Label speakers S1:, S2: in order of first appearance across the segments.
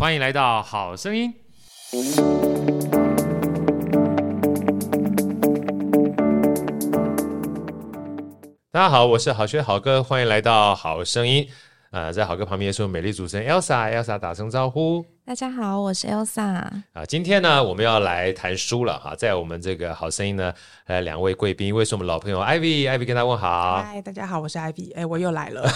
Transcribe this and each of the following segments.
S1: 欢迎来到好声音。大家好，我是好学好哥，欢迎来到好声音。呃，在好哥旁边是我美丽主持人 Elsa，Elsa 打声招呼。
S2: 大家好，我是 Elsa。
S1: 啊，今天呢，我们要来谈书了哈，在我们这个好声音呢，呃，两位贵宾，一位是我们老朋友 Ivy，Ivy 跟他问好。
S3: 嗨，大家好，我是 Ivy，哎，我又来了。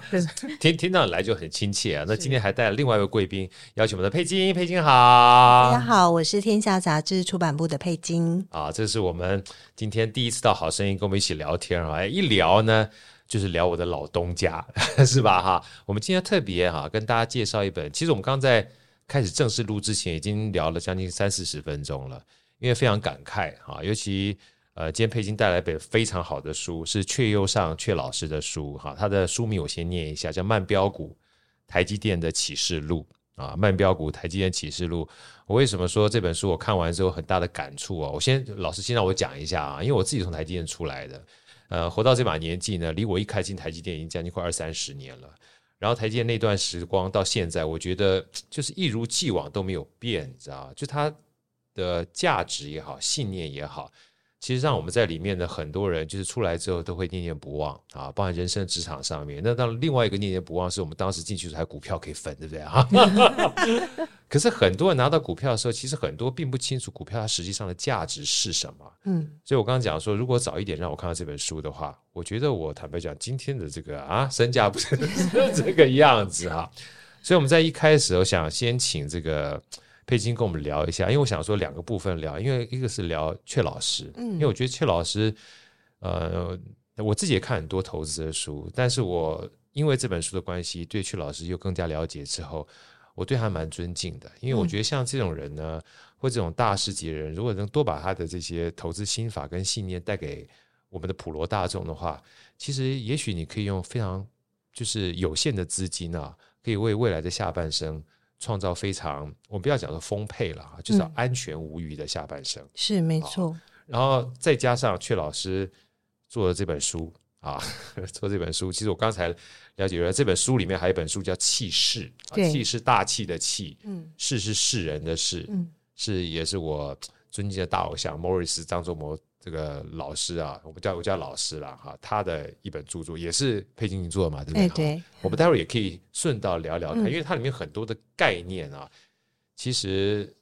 S1: 听听到你来就很亲切啊。那今天还带了另外一位贵宾，邀请我们的佩金，佩金好。
S4: 大家好，我是天下杂志出版部的佩金。
S1: 啊，这是我们今天第一次到好声音跟我们一起聊天啊，一聊呢。就是聊我的老东家，是吧？哈，我们今天特别哈跟大家介绍一本。其实我们刚在开始正式录之前，已经聊了将近三四十分钟了，因为非常感慨哈。尤其呃，今天佩金带来一本非常好的书，是阙又上阙老师的书哈。他的书名我先念一下，叫《慢标股台积电的启示录》啊，《慢标股台积电启示录》。我为什么说这本书我看完之后很大的感触啊？我先老师先让我讲一下啊，因为我自己从台积电出来的。呃，活到这把年纪呢，离我一开进台积电已经将近快二三十年了。然后台积电那段时光到现在，我觉得就是一如既往都没有变，你知道？就它的价值也好，信念也好。其实让我们在里面的很多人，就是出来之后都会念念不忘啊，包含人生职场上面。那当然，另外一个念念不忘是我们当时进去时还股票可以分，对不对啊？可是很多人拿到股票的时候，其实很多并不清楚股票它实际上的价值是什么。嗯，所以我刚刚讲说，如果早一点让我看到这本书的话，我觉得我坦白讲，今天的这个啊身价不是 这个样子啊。所以我们在一开始，我想先请这个。佩金跟我们聊一下，因为我想说两个部分聊，因为一个是聊阙老师，嗯，因为我觉得阙老师，呃，我自己也看很多投资的书，但是我因为这本书的关系，对阙老师又更加了解之后，我对他蛮尊敬的，因为我觉得像这种人呢，嗯、或这种大师级的人，如果能多把他的这些投资心法跟信念带给我们的普罗大众的话，其实也许你可以用非常就是有限的资金啊，可以为未来的下半生。创造非常，我们不要讲说丰沛了啊，就是安全无虞的下半生，
S4: 嗯、是没错。
S1: 然后再加上阙老师做的这本书啊，做这本书，其实我刚才了解了，这本书里面还有一本书叫《气势》，气是大气的气，嗯，势是世人的势，嗯，是也是我尊敬的大偶像莫里斯张忠谋。这个老师啊，我们叫我叫老师了哈，他的一本著作也是佩金做的嘛，对不对？
S4: 哎、对。
S1: 我们待会儿也可以顺道聊聊看，嗯、因为它里面很多的概念啊，其实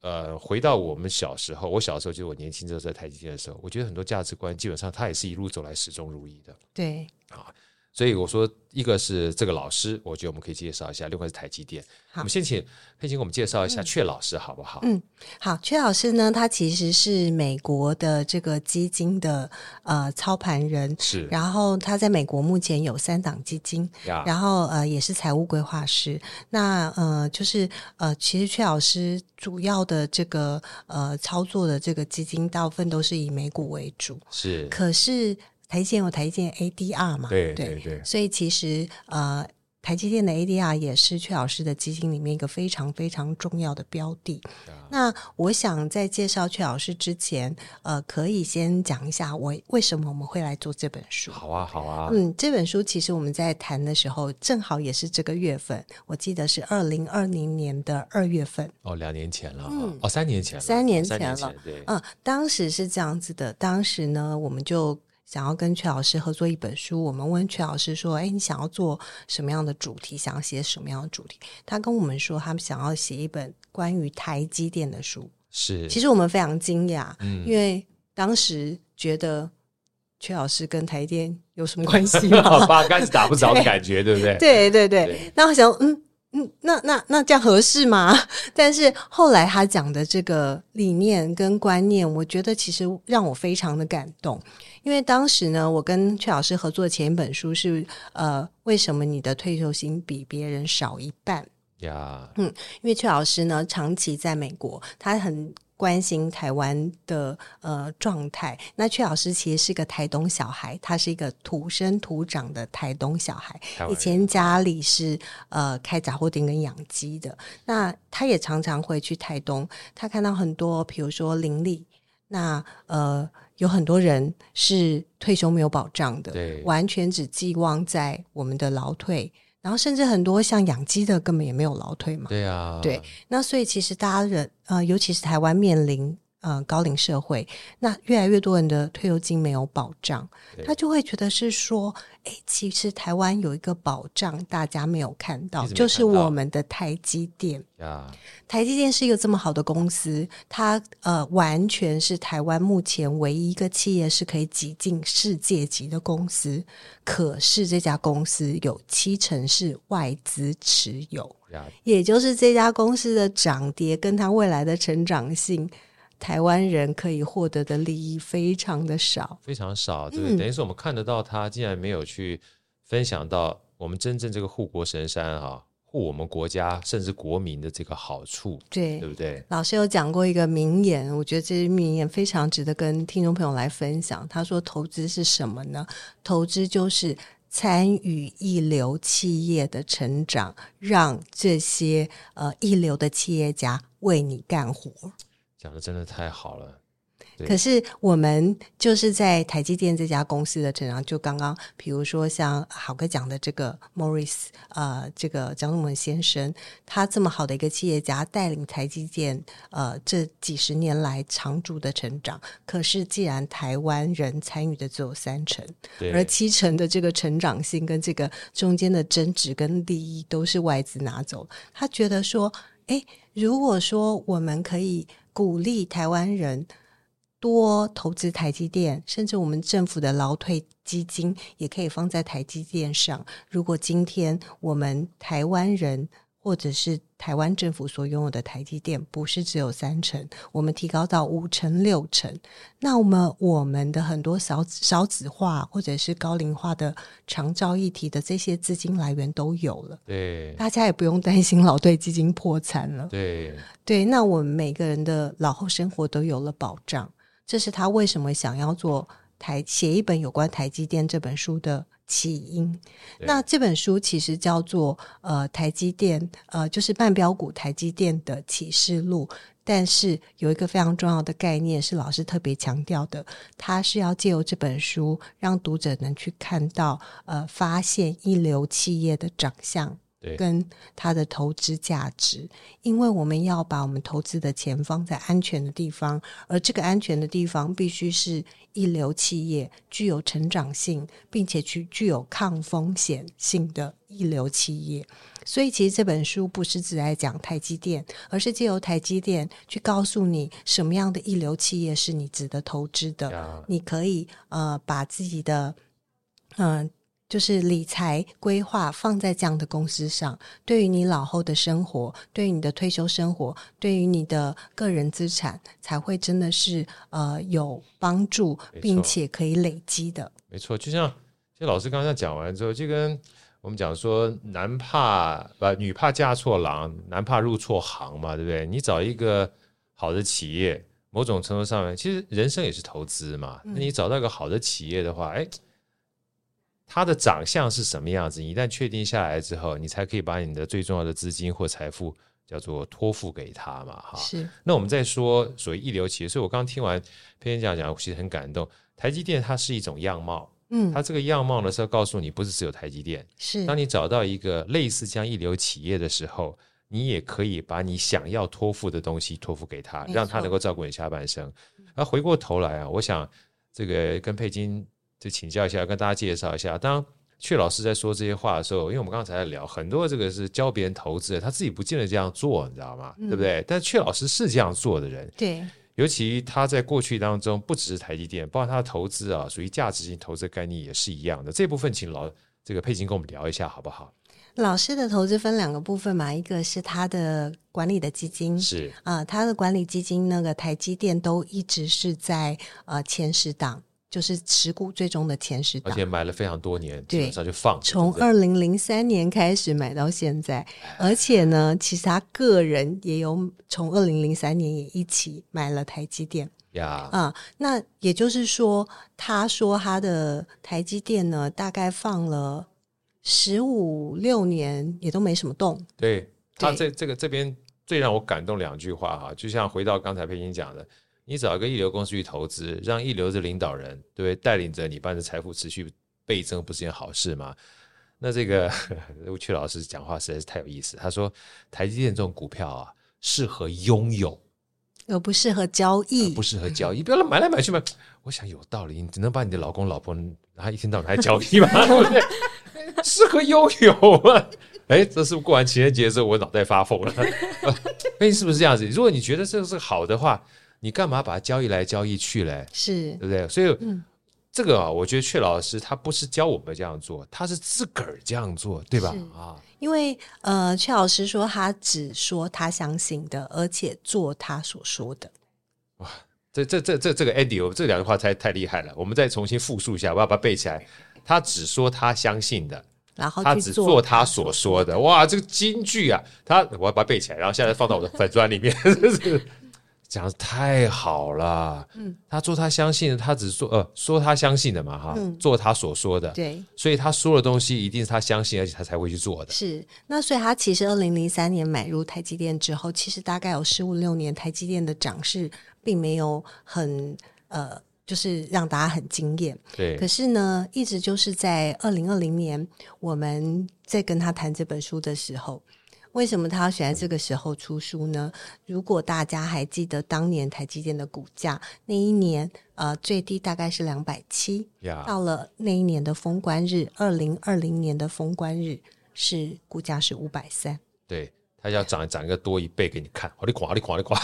S1: 呃，回到我们小时候，我小时候就是我年轻的时候在台积电的时候，我觉得很多价值观基本上他也是一路走来始终如一的。
S4: 对。
S1: 啊。所以我说，一个是这个老师，我觉得我们可以介绍一下；另外是台积电。好我们先请佩琴给我们介绍一下阙老师，好不好？
S4: 嗯，好。阙老师呢，他其实是美国的这个基金的呃操盘人，
S1: 是。
S4: 然后他在美国目前有三档基金，然后呃也是财务规划师。那呃就是呃，其实阙老师主要的这个呃操作的这个基金，大部分都是以美股为主，
S1: 是。
S4: 可是。台积电有台积电 ADR 嘛？
S1: 对对对，对，
S4: 所以其实呃，台积电的 ADR 也是阙老师的基金里面一个非常非常重要的标的。啊、那我想在介绍阙老师之前，呃，可以先讲一下我为什么我们会来做这本书。
S1: 好啊，好啊。
S4: 嗯，这本书其实我们在谈的时候，正好也是这个月份，我记得是二零二零年的二月份。
S1: 哦，两年前了。嗯，哦，三年前了。
S4: 三年前了。
S1: 前对。
S4: 嗯，当时是这样子的，当时呢，我们就。想要跟阙老师合作一本书，我们问阙老师说：“哎，你想要做什么样的主题？想要写什么样的主题？”他跟我们说，他们想要写一本关于台积电的书。
S1: 是，
S4: 其实我们非常惊讶，嗯，因为当时觉得阙老师跟台积电有什么关系吗？
S1: 八竿子打不着的感觉，对，不对？
S4: 对对对。对那我想，嗯嗯，那那那这样合适吗？但是后来他讲的这个理念跟观念，我觉得其实让我非常的感动。因为当时呢，我跟阙老师合作的前一本书是呃，为什么你的退休金比别人少一半？
S1: 呀.
S4: 嗯，因为阙老师呢长期在美国，他很关心台湾的呃状态。那阙老师其实是个台东小孩，他是一个土生土长的台东小孩，以前家里是呃开杂货店跟养鸡的。那他也常常会去台东，他看到很多，比如说邻里，那呃。有很多人是退休没有保障的，
S1: 对，
S4: 完全只寄望在我们的劳退。然后甚至很多像养鸡的根本也没有劳退嘛。
S1: 对啊，
S4: 对，那所以其实大家人呃，尤其是台湾面临。呃，高龄社会，那越来越多人的退休金没有保障，他就会觉得是说，哎，其实台湾有一个保障，大家没有看到，看到就是我们的台积电。呀，台积电是一个这么好的公司，它呃，完全是台湾目前唯一一个企业是可以挤进世界级的公司。可是这家公司有七成是外资持有，也就是这家公司的涨跌跟它未来的成长性。台湾人可以获得的利益非常的少，
S1: 非常少，对不对？嗯、等于是我们看得到他竟然没有去分享到我们真正这个护国神山哈、啊，护我们国家甚至国民的这个好处，
S4: 对，
S1: 对不对？
S4: 老师有讲过一个名言，我觉得这些名言非常值得跟听众朋友来分享。他说：“投资是什么呢？投资就是参与一流企业的成长，让这些呃一流的企业家为你干活。”
S1: 讲的真的太好了，
S4: 可是我们就是在台积电这家公司的成长，就刚刚比如说像好哥讲的这个 Morris，呃，这个张忠谋先生，他这么好的一个企业家，带领台积电呃这几十年来长足的成长。可是既然台湾人参与的只有三成，而七成的这个成长性跟这个中间的增值跟利益都是外资拿走，他觉得说，哎，如果说我们可以。鼓励台湾人多投资台积电，甚至我们政府的劳退基金也可以放在台积电上。如果今天我们台湾人，或者是台湾政府所拥有的台积电不是只有三成，我们提高到五成六成，那我们我们的很多少少子化或者是高龄化的长照议题的这些资金来源都有了，
S1: 对，
S4: 大家也不用担心老退基金破产了，
S1: 对
S4: 对，那我们每个人的老后生活都有了保障，这是他为什么想要做台写一本有关台积电这本书的。起因，那这本书其实叫做呃台积电呃就是半标股台积电的启示录，但是有一个非常重要的概念是老师特别强调的，他是要借由这本书让读者能去看到呃发现一流企业的长相。跟它的投资价值，因为我们要把我们投资的钱放在安全的地方，而这个安全的地方必须是一流企业，具有成长性，并且具具有抗风险性的一流企业。所以，其实这本书不是只在讲台积电，而是借由台积电去告诉你什么样的一流企业是你值得投资的。你可以呃把自己的嗯。呃就是理财规划放在这样的公司上，对于你老后的生活，对于你的退休生活，对于你的个人资产，才会真的是呃有帮助，并且可以累积的。
S1: 没错，就像就老师刚才讲完之后，就跟我们讲说，男怕不女怕嫁错郎，男怕入错行嘛，对不对？你找一个好的企业，某种程度上面，其实人生也是投资嘛。那你找到一个好的企业的话，哎。他的长相是什么样子？一旦确定下来之后，你才可以把你的最重要的资金或财富叫做托付给他嘛，哈。
S4: 是。
S1: 那我们再说所谓一流企业，所以我刚刚听完沛谦讲讲，我其实很感动。台积电它是一种样貌，嗯，它这个样貌呢是要告诉你，不是只有台积电。
S4: 是。当
S1: 你找到一个类似这样一流企业的时候，你也可以把你想要托付的东西托付给他，让他能够照顾你下半生。而回过头来啊，我想这个跟沛谦。就请教一下，跟大家介绍一下。当阙老师在说这些话的时候，因为我们刚才在聊很多，这个是教别人投资的，他自己不见得这样做，你知道吗？嗯、对不对？但阙老师是这样做的人。
S4: 对，
S1: 尤其他在过去当中，不只是台积电，包括他的投资啊，属于价值性投资概念也是一样的。这部分请老这个佩琴跟我们聊一下，好不好？
S4: 老师的投资分两个部分嘛，一个是他的管理的基金，
S1: 是
S4: 啊、呃，他的管理基金那个台积电都一直是在呃前十档。就是持股最终的前十档，
S1: 而且买了非常多年，基本上就放。
S4: 从二零零三年开始买到现在，而且呢，其实他个人也有从二零零三年也一起买了台积电
S1: 呀。
S4: 啊、嗯，那也就是说，他说他的台积电呢，大概放了十五六年，也都没什么动。
S1: 对，他这这个这边最让我感动两句话哈，就像回到刚才佩欣讲的。你找一个一流公司去投资，让一流的领导人对带领着你，把你的财富持续倍增，不是件好事吗？那这个 曲老师讲话实在是太有意思。他说，台积电这种股票啊，适合拥有，
S4: 而不适合交易，
S1: 不适合交易。不要买来买去买。我想有道理，你只能把你的老公老婆，然后一天到晚还交易嘛？对不对？适合拥有嘛？哎，这是不是过完情人节的时候，我脑袋发疯了？哎，是不是这样子？如果你觉得这个是好的话，你干嘛把它交易来交易去嘞？
S4: 是
S1: 对不对？所以，
S4: 嗯。
S1: 这个啊，我觉得阙老师他不是教我们这样做，他是自个儿这样做，对吧？啊，
S4: 因为呃，阙老师说他只说他相信的，而且做他所说的。
S1: 哇，这这这这这个 Andy，这两句话太太厉害了。我们再重新复述一下，我要把它背起来。他只说他相信的，
S4: 然后
S1: 他只做他所说的。哇，这个金句啊，他我要把它背起来，然后现在放到我的粉砖里面。讲的太好了，嗯，他做他相信的，他只说呃说他相信的嘛，哈，嗯、做他所说的，
S4: 对，
S1: 所以他说的东西一定是他相信，而且他才会去做的。
S4: 是，那所以他其实二零零三年买入台积电之后，其实大概有十五六年，台积电的涨势并没有很呃，就是让大家很惊艳。
S1: 对，
S4: 可是呢，一直就是在二零二零年，我们在跟他谈这本书的时候。为什么他要选在这个时候出书呢？如果大家还记得当年台积电的股价，那一年呃最低大概是两百七，到了那一年的封关日，二零二零年的封关日是股价是五百三，
S1: 对，他要涨涨一个多一倍给你看，好你垮你垮你垮，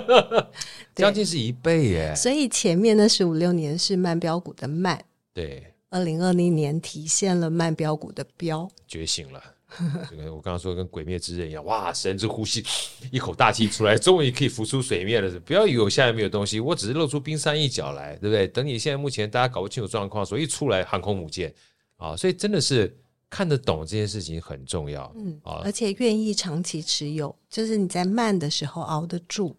S1: 将近是一倍耶。
S4: 所以前面的十五六年是慢标股的慢，
S1: 对，
S4: 二零二零年体现了慢标股的标，
S1: 觉醒了。这个我刚刚说跟鬼灭之刃一样，哇！神之呼吸，一口大气出来，终于可以浮出水面了。不要以为我下面没有东西，我只是露出冰山一角来，对不对？等你现在目前大家搞不清楚状况，所以出来航空母舰啊，所以真的是看得懂这件事情很重要，
S4: 嗯啊，而且愿意长期持有，就是你在慢的时候熬得住。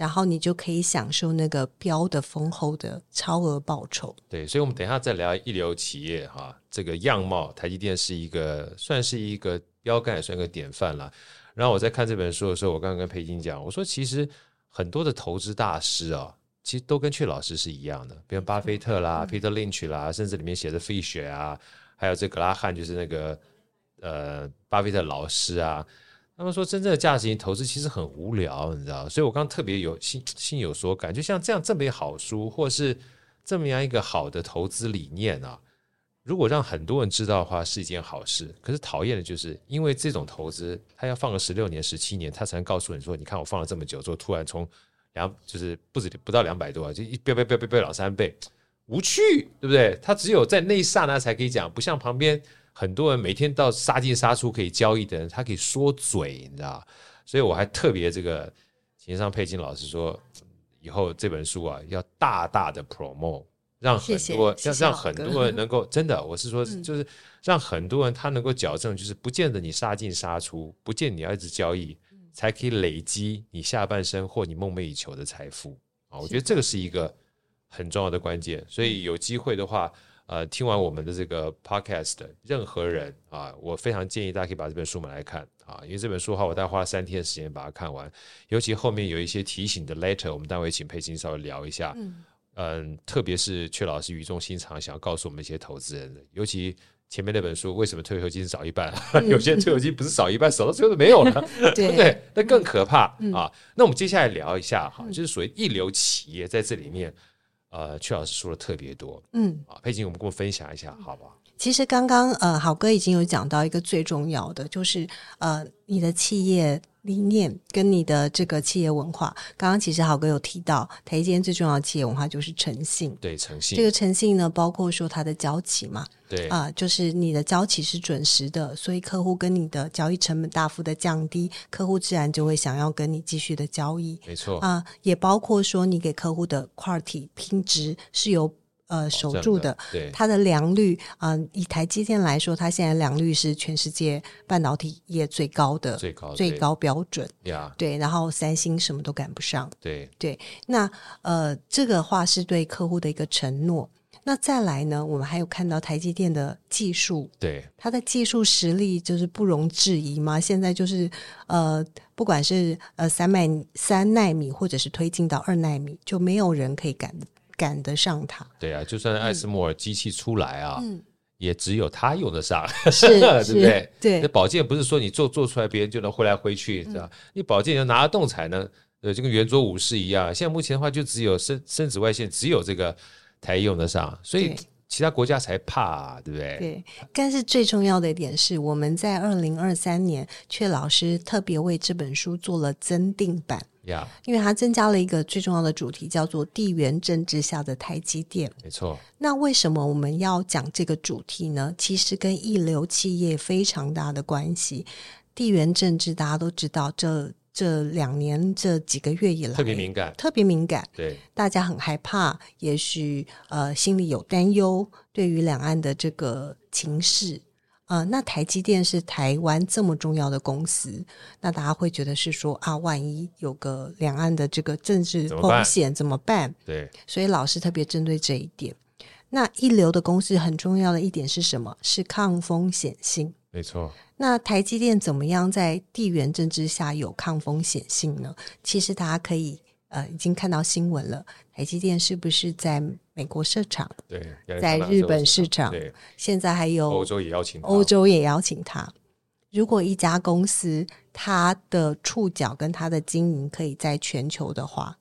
S4: 然后你就可以享受那个标的丰厚的超额报酬。
S1: 对，所以，我们等一下再聊一流企业哈，这个样貌，台积电是一个算是一个标杆，也算一个典范了。然后我在看这本书的时候，我刚刚跟佩金讲，我说其实很多的投资大师啊，其实都跟阙老师是一样的，比如巴菲特啦、嗯、Peter Lynch 啦，甚至里面写的 Fish 啊，还有这格拉汉，就是那个呃巴菲特老师啊。他们说，真正的价值型投资其实很无聊，你知道？所以我刚刚特别有心心有所感，就像这样这么一好书，或是这么样一个好的投资理念啊，如果让很多人知道的话，是一件好事。可是讨厌的就是，因为这种投资，他要放个十六年、十七年，他才能告诉你说，你看我放了这么久之后，突然从两就是不止不到两百多，就一飙飙飙飙飙两三倍，无趣，对不对？他只有在那一刹那才可以讲，不像旁边。很多人每天到杀进杀出可以交易的人，他可以说嘴，你知道？所以我还特别这个情商佩金老师说，以后这本书啊要大大的 promote，让很多要让很多人能够真的，我是说 就是让很多人他能够矫正，就是不见得你杀进杀出，不见你要一直交易，才可以累积你下半生或你梦寐以求的财富啊！我觉得这个是一个很重要的关键，所以有机会的话。呃，听完我们的这个 podcast 的任何人啊，我非常建议大家可以把这本书买来看啊，因为这本书的话，我大概花了三天的时间把它看完，尤其后面有一些提醒的 letter，我们待会请佩金稍微聊一下。嗯，嗯，特别是阙老师语重心长想要告诉我们一些投资人的，尤其前面那本书为什么退休金少一半？嗯、有些退休金不是少一半，少到最后都没有了，对不对？那更可怕、嗯、啊！那我们接下来聊一下哈，就是属于一流企业在这里面。呃，曲老师说的特别多，嗯，啊，佩锦，我们跟我分享一下，好不好？
S4: 其实刚刚呃，好哥已经有讲到一个最重要的，就是呃，你的企业。理念跟你的这个企业文化，刚刚其实郝哥有提到，台积电最重要的企业文化就是诚信。
S1: 对，诚信。
S4: 这个诚信呢，包括说它的交期嘛，
S1: 对
S4: 啊、呃，就是你的交期是准时的，所以客户跟你的交易成本大幅的降低，客户自然就会想要跟你继续的交易。
S1: 没错
S4: 啊、呃，也包括说你给客户的 quality 品质是有。呃，守住的，
S1: 对
S4: 它的良率啊、呃，以台积电来说，它现在良率是全世界半导体业最高的，
S1: 最高
S4: 最高标
S1: 准。
S4: 对，然后三星什么都赶不上。
S1: 对
S4: 对，那呃，这个话是对客户的一个承诺。那再来呢，我们还有看到台积电的技术，
S1: 对
S4: 它的技术实力就是不容置疑嘛。现在就是呃，不管是呃三奈三纳米，或者是推进到二纳米，就没有人可以赶。赶得上它，
S1: 对啊，就算艾斯摩尔机器出来啊，嗯，也只有他用得上，
S4: 是
S1: 对不对？
S4: 对，
S1: 那宝剑不是说你做做出来别人就能挥来挥去，是吧？嗯、你宝剑要拿得动才能，呃，就跟圆桌武士一样。现在目前的话，就只有深深紫外线，只有这个才用得上，所以其他国家才怕、啊，对不对？
S4: 对。但是最重要的一点是，我们在二零二三年，阙老师特别为这本书做了增订版。
S1: Yeah.
S4: 因为它增加了一个最重要的主题，叫做地缘政治下的台积电。
S1: 没错。
S4: 那为什么我们要讲这个主题呢？其实跟一流企业非常大的关系。地缘政治大家都知道，这这两年这几个月以来
S1: 特别敏感，
S4: 特别敏感。
S1: 对，
S4: 大家很害怕，也许呃心里有担忧，对于两岸的这个情势。呃，那台积电是台湾这么重要的公司，那大家会觉得是说啊，万一有个两岸的这个政治风险怎么办？
S1: 对，
S4: 所以老师特别针对这一点。那一流的公司很重要的一点是什么？是抗风险性。
S1: 没错。
S4: 那台积电怎么样在地缘政治下有抗风险性呢？其实大家可以。呃，已经看到新闻了。台积电是不是在美国设厂？
S1: 对，
S4: 在日本市场。
S1: 对，
S4: 现在还有
S1: 欧洲也邀请，
S4: 欧洲也邀请他。如果一家公司它的触角跟它的经营可以在全球的话，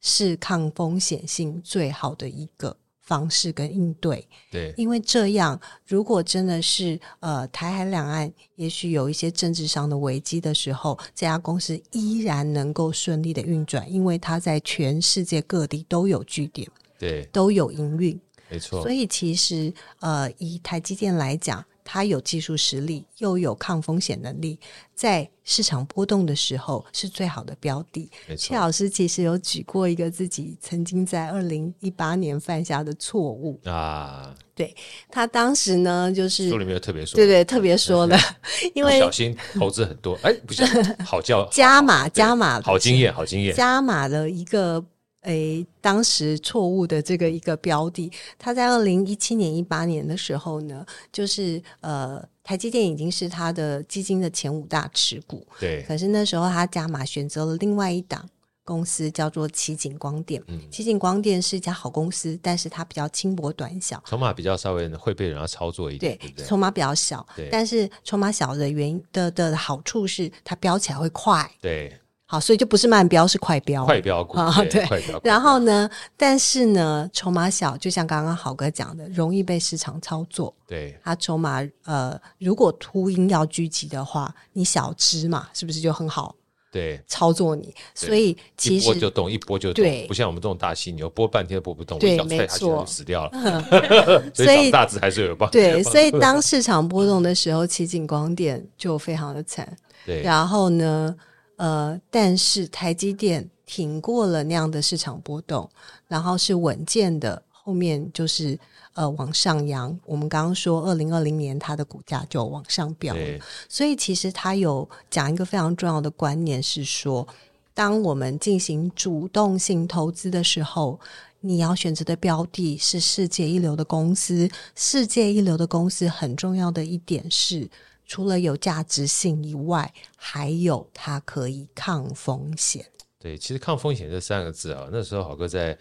S4: 是抗风险性最好的一个。方式跟应对，
S1: 对，
S4: 因为这样，如果真的是呃台海两岸也许有一些政治上的危机的时候，这家公司依然能够顺利的运转，因为它在全世界各地都有据点，
S1: 对，
S4: 都有营运，
S1: 没错。所
S4: 以其实呃，以台积电来讲。它有技术实力，又有抗风险能力，在市场波动的时候是最好的标的。谢老师其实有举过一个自己曾经在二零一八年犯下的错误。
S1: 啊，
S4: 对，他当时呢，就是
S1: 书里面有特别说，
S4: 对对，特别说的，因为
S1: 小心投资很多，哎，不行，好叫
S4: 加 码加码，
S1: 好经验，好经验，
S4: 加码的一个。诶，当时错误的这个一个标的，他在二零一七年、一八年的时候呢，就是呃，台积电已经是他的基金的前五大持股。
S1: 对。
S4: 可是那时候他加码选择了另外一档公司，叫做奇景光电。嗯。奇景光电是一家好公司，但是它比较轻薄短小，
S1: 筹码比较稍微会被人家操作一点。
S4: 对，对对筹码比较小。对。但是筹码小的原因的的好处是，它飙起来会快。
S1: 对。
S4: 好，所以就不是慢标，是快标，
S1: 快标股。对。
S4: 然后呢，但是呢，筹码小，就像刚刚豪哥讲的，容易被市场操作。
S1: 对，
S4: 它筹码呃，如果秃鹰要聚集的话，你小只嘛，是不是就很好？
S1: 对，
S4: 操作你。所以其实
S1: 一波就动，一波就动，不像我们这种大犀牛，拨半天都拨不动，
S4: 对，
S1: 一脚踹下去就死掉了。
S4: 所以
S1: 大只还是有帮助。
S4: 对，所以当市场波动的时候，奇景光电就非常的惨。
S1: 对，
S4: 然后呢？呃，但是台积电挺过了那样的市场波动，然后是稳健的，后面就是呃往上扬。我们刚刚说，二零二零年它的股价就往上飙了，所以其实它有讲一个非常重要的观念是说，当我们进行主动性投资的时候，你要选择的标的是世界一流的公司。世界一流的公司很重要的一点是。除了有价值性以外，还有它可以抗风险。
S1: 对，其实“抗风险”这三个字啊，那时候好哥在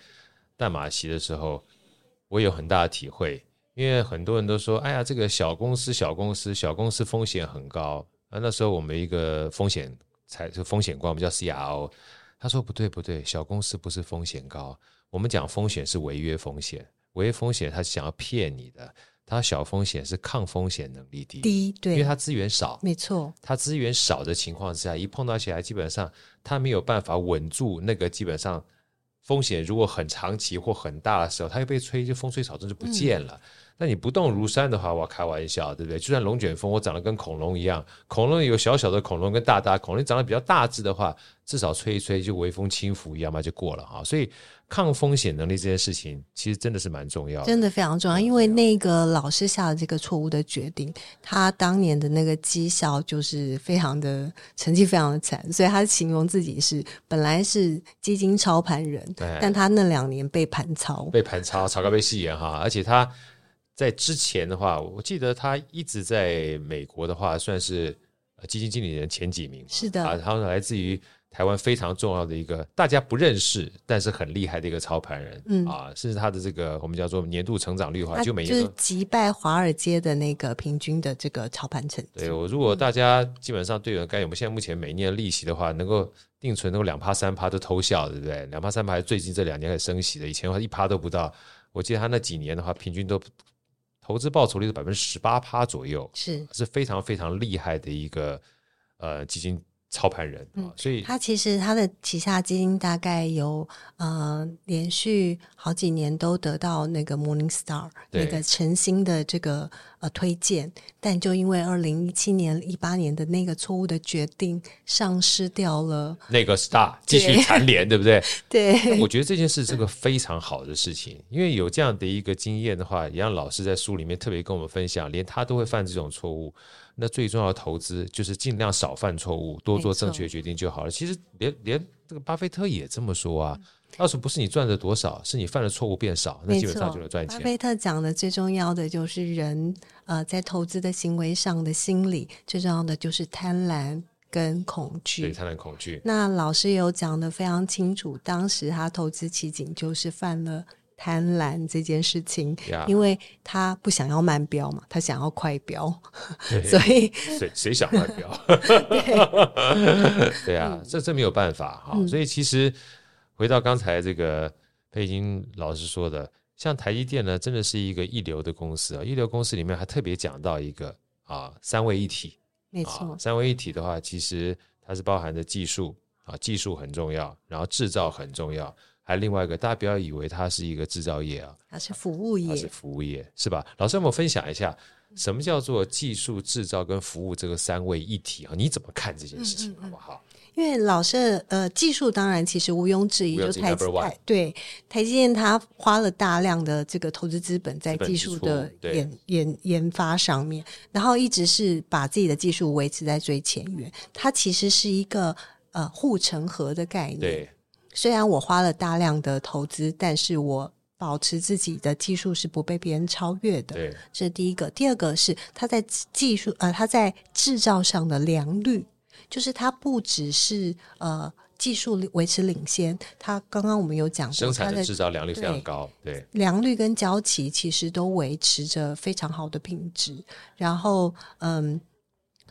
S1: 淡马锡的时候，我有很大的体会。因为很多人都说：“哎呀，这个小公司，小公司，小公司风险很高。”啊，那时候我们一个风险才就风险官，我们叫 CRO，他说：“不对，不对，小公司不是风险高，我们讲风险是违约风险，违约风险他是想要骗你的。”它小风险是抗风险能力低，
S4: 低对，
S1: 因为它资源少，
S4: 没错。
S1: 它资源少的情况之下，一碰到起来，基本上它没有办法稳住那个基本上风险。如果很长期或很大的时候，它又被吹，就风吹草动就不见了。那、嗯、你不动如山的话，我开玩笑，对不对？就算龙卷风，我长得跟恐龙一样，恐龙有小小的恐龙跟大大恐龙，你长得比较大只的话，至少吹一吹就微风轻拂一样嘛，就过了啊。所以。抗风险能力这件事情，其实真的是蛮重要的，
S4: 真的非常重要。因为那个老师下了这个错误的决定，他当年的那个绩效就是非常的成绩非常的惨，所以他形容自己是本来是基金操盘人，但他那两年被盘操，
S1: 被盘操，炒高被戏言哈。而且他在之前的话，我记得他一直在美国的话，算是基金经理人前几名，
S4: 是的，
S1: 啊，他们来自于。台湾非常重要的一个大家不认识但是很厉害的一个操盘人，嗯啊，甚至他的这个我们叫做年度成长率的话，就每年
S4: 就是击败华尔街的那个平均的这个操盘成绩。
S1: 对，我如果大家基本上对有概念，我们现在目前每年的利息的话，能够定存能够两趴三趴都偷笑，对不对？两趴三趴，最近这两年开始升息的，以前的话一趴都不到。我记得他那几年的话，平均都投资报酬率是百分之十八趴左右，
S4: 是
S1: 是非常非常厉害的一个呃基金。操盘人，嗯，所以
S4: 他其实他的旗下基金大概有呃连续好几年都得到那个 Morningstar 那个晨星的这个呃推荐，但就因为二零一七年一八年的那个错误的决定，丧失掉了
S1: 那个 Star 继续蝉联，对不对？
S4: 对，
S1: 我觉得这件事是个非常好的事情，因为有这样的一个经验的话，也让老师在书里面特别跟我们分享，连他都会犯这种错误。那最重要的投资就是尽量少犯错误，多做正确决定就好了。其实连连这个巴菲特也这么说啊。要是不是你赚的多少，是你犯的错误变少，那基本上就能赚钱。
S4: 巴菲特讲的最重要的就是人呃在投资的行为上的心理，最重要的就是贪婪跟恐惧。
S1: 对，贪婪恐惧。
S4: 那老师有讲的非常清楚，当时他投资奇景就是犯了。贪婪这件事情，yeah. 因为他不想要慢飙嘛，他想要快飙，所以
S1: 谁谁想慢飙？对，对啊，嗯、这这没有办法哈、嗯。所以其实回到刚才这个佩金老师说的，像台积电呢，真的是一个一流的公司啊。一流公司里面还特别讲到一个啊，三位一体。
S4: 没错，
S1: 啊、三位一体的话，其实它是包含的技术啊，技术很重要，然后制造很重要。还另外一个，大家不要以为它是一个制造业啊，
S4: 它是服务业，
S1: 它是服务业，是吧？老师，我们分享一下什么叫做技术、制造跟服务这个三位一体啊？你怎么看这件事情，好不好？
S4: 因为老师，呃，技术当然其实毋庸置疑，就台台对台积电，它花了大量的这个投资资本在技术的研研研发上面，然后一直是把自己的技术维持在最前沿。它其实是一个呃护城河的概念。
S1: 对。
S4: 虽然我花了大量的投资，但是我保持自己的技术是不被别人超越的。
S1: 对，
S4: 这是第一个。第二个是它在技术呃，它在制造上的良率，就是它不只是呃技术维持领先，它刚刚我们有讲过，
S1: 生产的制造良率非常高，对，
S4: 对良率跟交期其实都维持着非常好的品质。然后嗯，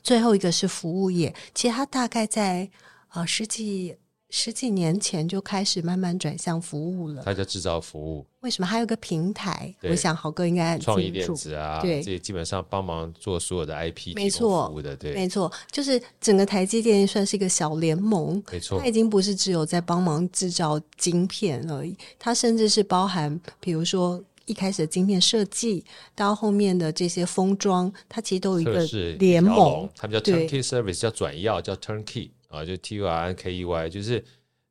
S4: 最后一个是服务业，其实它大概在呃十几。十几年前就开始慢慢转向服务了。
S1: 它叫制造服务。
S4: 为什么？还有个平台，我想豪哥应该很清楚。
S1: 创意电子啊，对，这基本上帮忙做所有的 IP
S4: 没错，服务的，对，没错，就是整个台积电算是一个小联盟，
S1: 没错，
S4: 它已经不是只有在帮忙制造晶片而已，它甚至是包含，比如说一开始的晶片设计，到后面的这些封装，它其实都有一个联盟，
S1: 他们叫 Turnkey Service，叫转要，叫 Turnkey。啊，就 T U R N K E Y，就是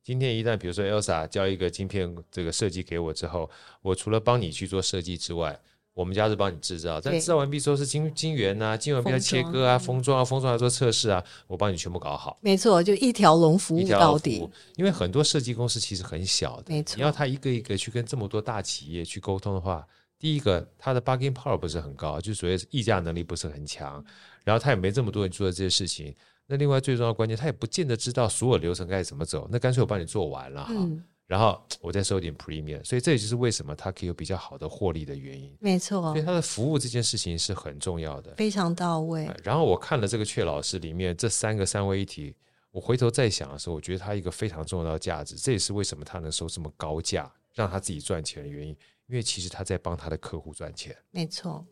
S1: 今天一旦比如说 Elsa 交一个晶片这个设计给我之后，我除了帮你去做设计之外，我们家是帮你制造，但制造完毕之后是晶晶圆啊，晶圆必要切割啊，封装啊，封装来做测试啊，我帮你全部搞好。
S4: 没错，就一条龙服务到底。
S1: 因为很多设计公司其实很小的，没错，你要他一个一个去跟这么多大企业去沟通的话，第一个他的 bargaining power 不是很高，就所谓议价能力不是很强，然后他也没这么多人做的这些事情。那另外最重要的关键，他也不见得知道所有流程该怎么走。那干脆我帮你做完了哈、嗯，然后我再收一点 premium。所以这也就是为什么他可以有比较好的获利的原因。
S4: 没错，
S1: 所以他的服务这件事情是很重要的，
S4: 非常到位。
S1: 然后我看了这个阙老师里面这三个三位一体，我回头再想的时候，我觉得他一个非常重要的价值，这也是为什么他能收这么高价，让他自己赚钱的原因。因为其实他在帮他的客户赚钱。
S4: 没错，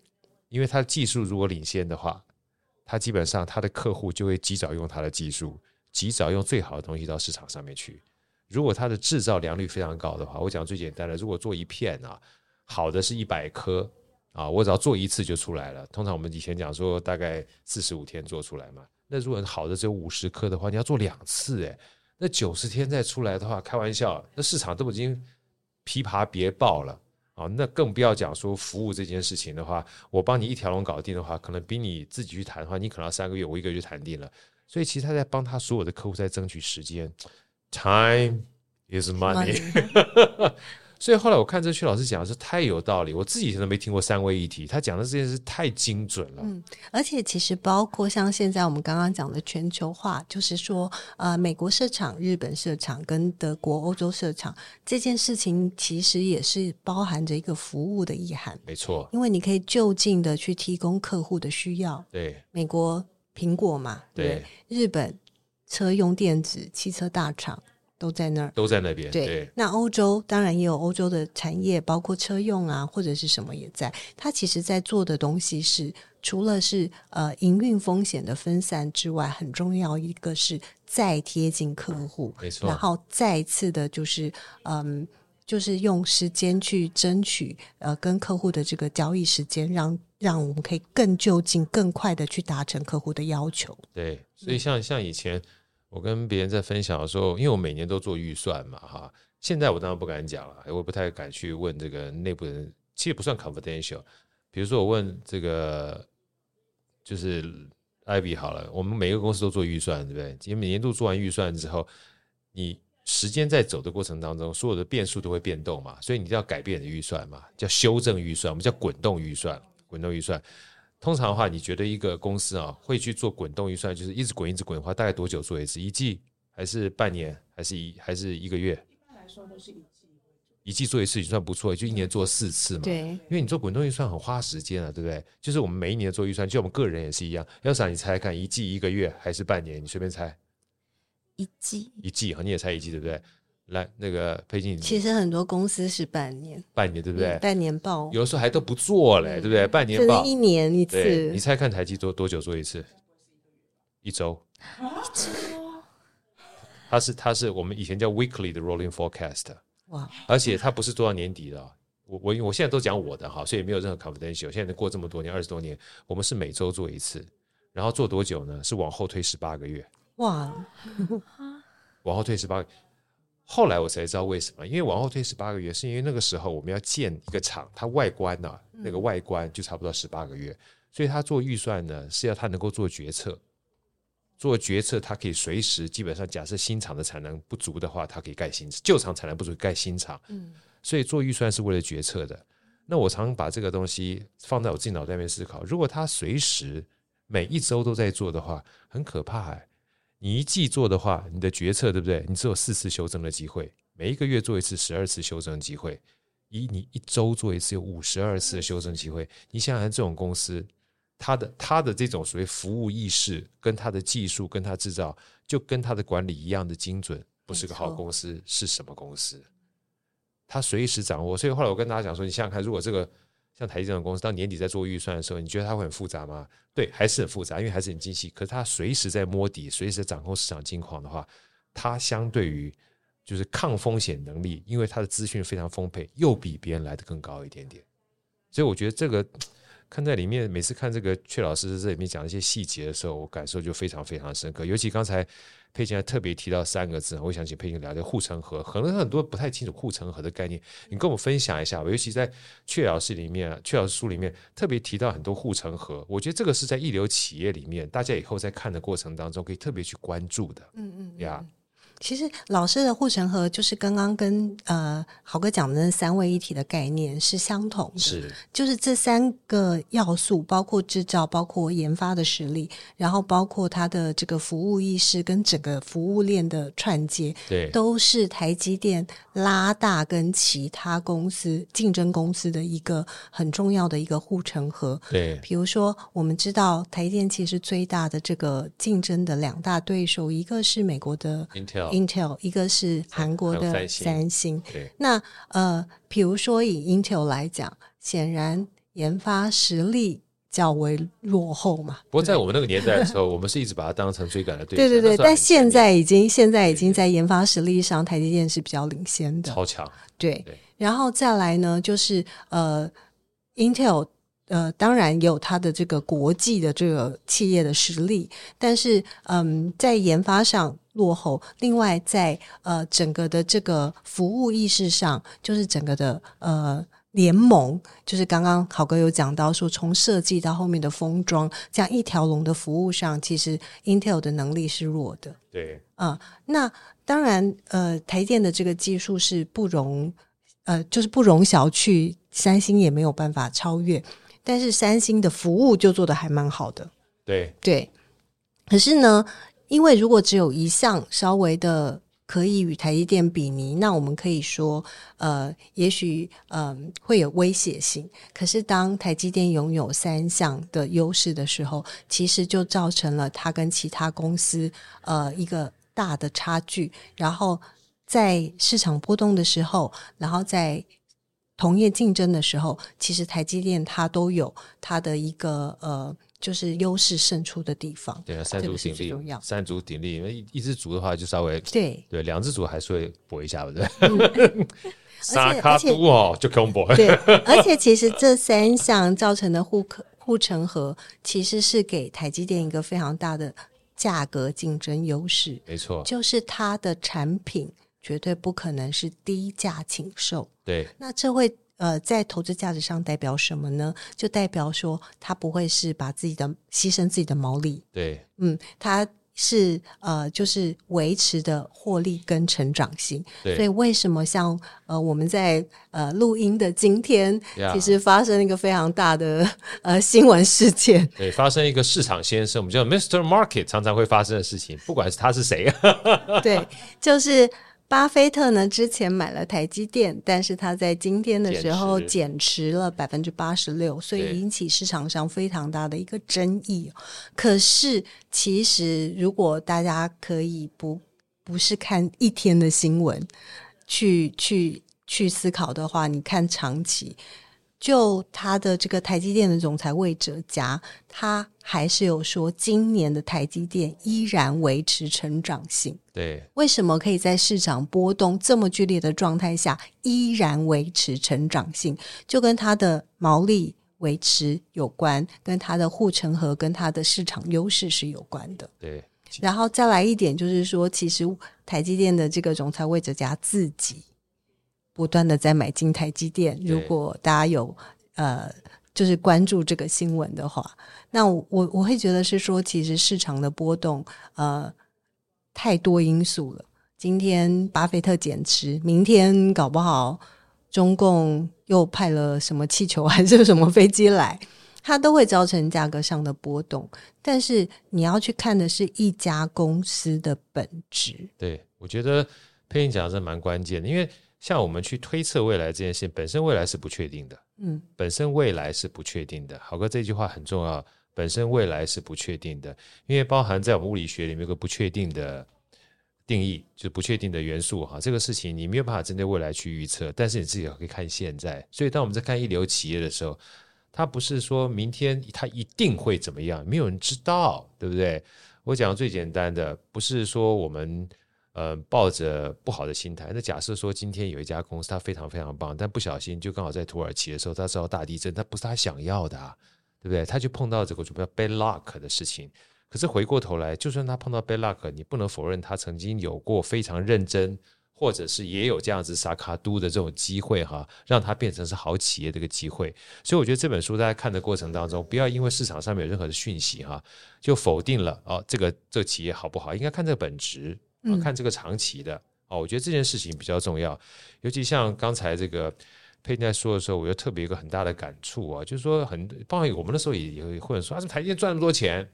S1: 因为他的技术如果领先的话。他基本上，他的客户就会及早用他的技术，及早用最好的东西到市场上面去。如果他的制造良率非常高的话，我讲最简单的，如果做一片啊，好的是一百颗啊，我只要做一次就出来了。通常我们以前讲说大概四十五天做出来嘛，那如果好的只有五十颗的话，你要做两次诶，那九十天再出来的话，开玩笑，那市场都已经琵琶别抱了。啊，那更不要讲说服务这件事情的话，我帮你一条龙搞定的话，可能比你自己去谈的话，你可能要三个月，我一个月就谈定了。所以其实他在帮他所有的客户在争取时间，Time is money。所以后来我看这薛老师讲的是太有道理，我自己以前都没听过三位一体，他讲的这件事太精准了。
S4: 嗯，而且其实包括像现在我们刚刚讲的全球化，就是说呃，美国设厂、日本设厂跟德国、欧洲设厂这件事情，其实也是包含着一个服务的意涵。
S1: 没错，
S4: 因为你可以就近的去提供客户的需要。
S1: 对，
S4: 美国苹果嘛，对，对日本车用电子、汽车大厂。都在那儿，
S1: 都在那边。
S4: 对，
S1: 对，
S4: 那欧洲当然也有欧洲的产业，包括车用啊，或者是什么也在。它其实在做的东西是，除了是呃营运风险的分散之外，很重要一个是再贴近客户，
S1: 没错。
S4: 然后再次的就是嗯，就是用时间去争取呃跟客户的这个交易时间，让让我们可以更就近、更快的去达成客户的要求。
S1: 对，所以像、嗯、像以前。我跟别人在分享的时候，因为我每年都做预算嘛，哈。现在我当然不敢讲了，我不太敢去问这个内部人，其实不算 confidential。比如说我问这个，就是 Ivy 好了，我们每个公司都做预算，对不对？因为每年度做完预算之后，你时间在走的过程当中，所有的变数都会变动嘛，所以你就要改变你的预算嘛，叫修正预算，我们叫滚动预算，滚动预算。通常的话，你觉得一个公司啊会去做滚动预算，就是一直滚一直滚的话，大概多久做一次？一季还是半年？还是一还是一个月？
S3: 一般来说都是一季，
S1: 一季做一次已经算不错，就一年做四次嘛。
S4: 对，
S1: 因为你做滚动预算很花时间啊，对不对？就是我们每一年做预算，就我们个人也是一样。要想你猜猜看，一季、一个月还是半年？你随便猜。
S4: 一季。
S1: 一季，你也猜一季，对不对？来，那个佩静，
S4: 其实很多公司是半年，
S1: 半年对不对？
S4: 嗯、半年报
S1: 有的时候还都不做嘞，嗯、对不对？半年报，
S4: 一年一次。
S1: 你猜看台积多多久做一次？一周。
S4: 一周。
S1: 它是它是我们以前叫 weekly 的 rolling forecast。
S4: 哇！
S1: 而且它不是做到年底的。我我我现在都讲我的哈，所以没有任何 confidential。现在过这么多年，二十多年，我们是每周做一次，然后做多久呢？是往后推十八个月。
S4: 哇！
S1: 往后推十八个月。后来我才知道为什么，因为往后推十八个月，是因为那个时候我们要建一个厂，它外观呢、啊，那个外观就差不多十八个月，所以他做预算呢是要他能够做决策，做决策他可以随时，基本上假设新厂的产能不足的话，他可以盖新，旧厂产能不足盖新厂，嗯，所以做预算是为了决策的。那我常把这个东西放在我自己脑袋里面思考，如果他随时每一周都在做的话，很可怕哎。你一季做的话，你的决策对不对？你只有四次修正的机会，每一个月做一次，十二次修正的机会。以你一周做一次，有五十二次的修正机会。你想想看，这种公司，它的它的这种所谓服务意识，跟它的技术，跟它制造，就跟它的管理一样的精准，不是个好公司，是什么公司？它随时掌握。所以后来我跟大家讲说，你想想看，如果这个。像台积这种公司，到年底在做预算的时候，你觉得它会很复杂吗？对，还是很复杂，因为还是很精细。可是它随时在摸底，随时在掌控市场境况的话，它相对于就是抗风险能力，因为它的资讯非常丰沛，又比别人来得更高一点点。所以我觉得这个看在里面，每次看这个阙老师在这里面讲一些细节的时候，我感受就非常非常深刻，尤其刚才。佩琴还特别提到三个字，我想请佩琴聊聊护城河。可能很多不太清楚护城河的概念，你跟我们分享一下吧。尤其在雀老师里面，雀老师书里面特别提到很多护城河，我觉得这个是在一流企业里面，大家以后在看的过程当中可以特别去关注的。嗯嗯呀。Yeah
S4: 其实老师的护城河就是刚刚跟呃豪哥讲的那三位一体的概念是相同的，
S1: 是
S4: 就是这三个要素，包括制造，包括研发的实力，然后包括它的这个服务意识跟整个服务链的串接，
S1: 对，
S4: 都是台积电拉大跟其他公司竞争公司的一个很重要的一个护城河。
S1: 对，
S4: 比如说我们知道台积电其实最大的这个竞争的两大对手，一个是美国的
S1: Intel。
S4: Intel 一个是韩国的三星，
S1: 对，
S4: 那呃，比如说以 Intel 来讲，显然研发实力较为落后嘛。
S1: 不过在我们那个年代的时候，我们是一直把它当成追赶的对
S4: 象。对对对，但现在已经现在已经在研发实力上，台积电是比较领先的，
S1: 超强。
S4: 对，然后再来呢，就是呃，Intel。呃，当然有它的这个国际的这个企业的实力，但是嗯，在研发上落后。另外在，在呃整个的这个服务意识上，就是整个的呃联盟，就是刚刚好哥有讲到说，从设计到后面的封装，这样一条龙的服务上，其实 Intel 的能力是弱的。
S1: 对，
S4: 啊、呃，那当然，呃，台电的这个技术是不容。呃，就是不容小觑，三星也没有办法超越。但是三星的服务就做的还蛮好的，
S1: 对
S4: 对。可是呢，因为如果只有一项稍微的可以与台积电比拟，那我们可以说，呃，也许嗯、呃、会有威胁性。可是当台积电拥有三项的优势的时候，其实就造成了它跟其他公司呃一个大的差距。然后在市场波动的时候，然后在同业竞争的时候，其实台积电它都有它的一个呃，就是优势胜出的地方。
S1: 对啊，三足鼎立，三足鼎立，因为一只足的话就稍微
S4: 对
S1: 对，两只足还是会搏一下，对不对？沙卡都哦，就恐怖。
S4: 对，而且其实这三项造成的护可护城河，其实是给台积电一个非常大的价格竞争优势。
S1: 没错，
S4: 就是它的产品。绝对不可能是低价请售。
S1: 对，
S4: 那这会呃在投资价值上代表什么呢？就代表说他不会是把自己的牺牲自己的毛利。
S1: 对，
S4: 嗯，他是呃就是维持的获利跟成长性。
S1: 对，
S4: 所以为什么像呃我们在呃录音的今天.其实发生一个非常大的呃新闻事件。
S1: 对，发生一个市场先生，我们叫 Mr. Market，常常会发生的事情，不管是他是谁。
S4: 对，就是。巴菲特呢，之前买了台积电，但是他在今天的时候减持了百分之八十六，所以引起市场上非常大的一个争议。可是，其实如果大家可以不不是看一天的新闻，去去去思考的话，你看长期。就他的这个台积电的总裁魏哲家，他还是有说，今年的台积电依然维持成长性。
S1: 对，
S4: 为什么可以在市场波动这么剧烈的状态下依然维持成长性？就跟他的毛利维持有关，跟他的护城河跟他的市场优势是有关的。
S1: 对，
S4: 然后再来一点，就是说，其实台积电的这个总裁魏哲家自己。不断的在买进台积电，如果大家有呃，就是关注这个新闻的话，那我我会觉得是说，其实市场的波动呃太多因素了。今天巴菲特减持，明天搞不好中共又派了什么气球还是什么飞机来，它都会造成价格上的波动。但是你要去看的是一家公司的本质。
S1: 对，我觉得佩颖讲的是蛮关键的，因为。像我们去推测未来这件事，本身未来是不确定的。
S4: 嗯，
S1: 本身未来是不确定的。好哥这句话很重要，本身未来是不确定的，因为包含在我们物理学里面有个不确定的定义，就是不确定的元素哈。这个事情你没有办法针对未来去预测，但是你自己也可以看现在。所以当我们在看一流企业的时候，它不是说明天它一定会怎么样，没有人知道，对不对？我讲最简单的，不是说我们。呃，抱着不好的心态。那假设说今天有一家公司，它非常非常棒，但不小心就刚好在土耳其的时候，它遭到大地震，它不是他想要的啊，对不对？他就碰到这个什么 bad luck 的事情。可是回过头来，就算他碰到 bad luck，你不能否认他曾经有过非常认真，或者是也有这样子撒卡都的这种机会哈，让他变成是好企业的一个机会。所以我觉得这本书大家看的过程当中，不要因为市场上面有任何的讯息哈，就否定了哦，这个这个企业好不好？应该看这个本质。看这个长期的哦，我觉得这件事情比较重要。尤其像刚才这个佩妮在说的时候，我又特别有一个很大的感触啊，就是说很，包括我们那时候也也会说，啊，这台积电赚那么多钱。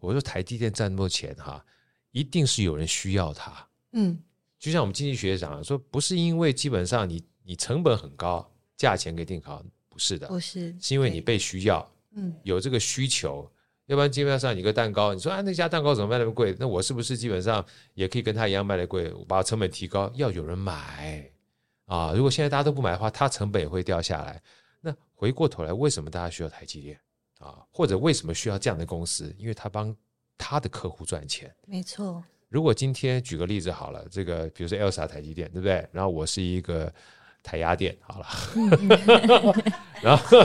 S1: 我说台积电赚那么多钱哈，一定是有人需要它。
S4: 嗯，
S1: 就像我们经济学讲说，不是因为基本上你你成本很高，价钱给定高，不是的，
S4: 不是，
S1: 是因为你被需要，嗯，有这个需求。要不然基本上你个蛋糕，你说啊那家蛋糕怎么卖那么贵？那我是不是基本上也可以跟他一样卖的贵？我把成本提高，要有人买啊！如果现在大家都不买的话，它成本也会掉下来。那回过头来，为什么大家需要台积电啊？或者为什么需要这样的公司？因为他帮他的客户赚钱。
S4: 没错。如
S1: 果今天举个例子好了，这个比如说 Elsa 台积电，对不对？然后我是一个台压电，好了，然后。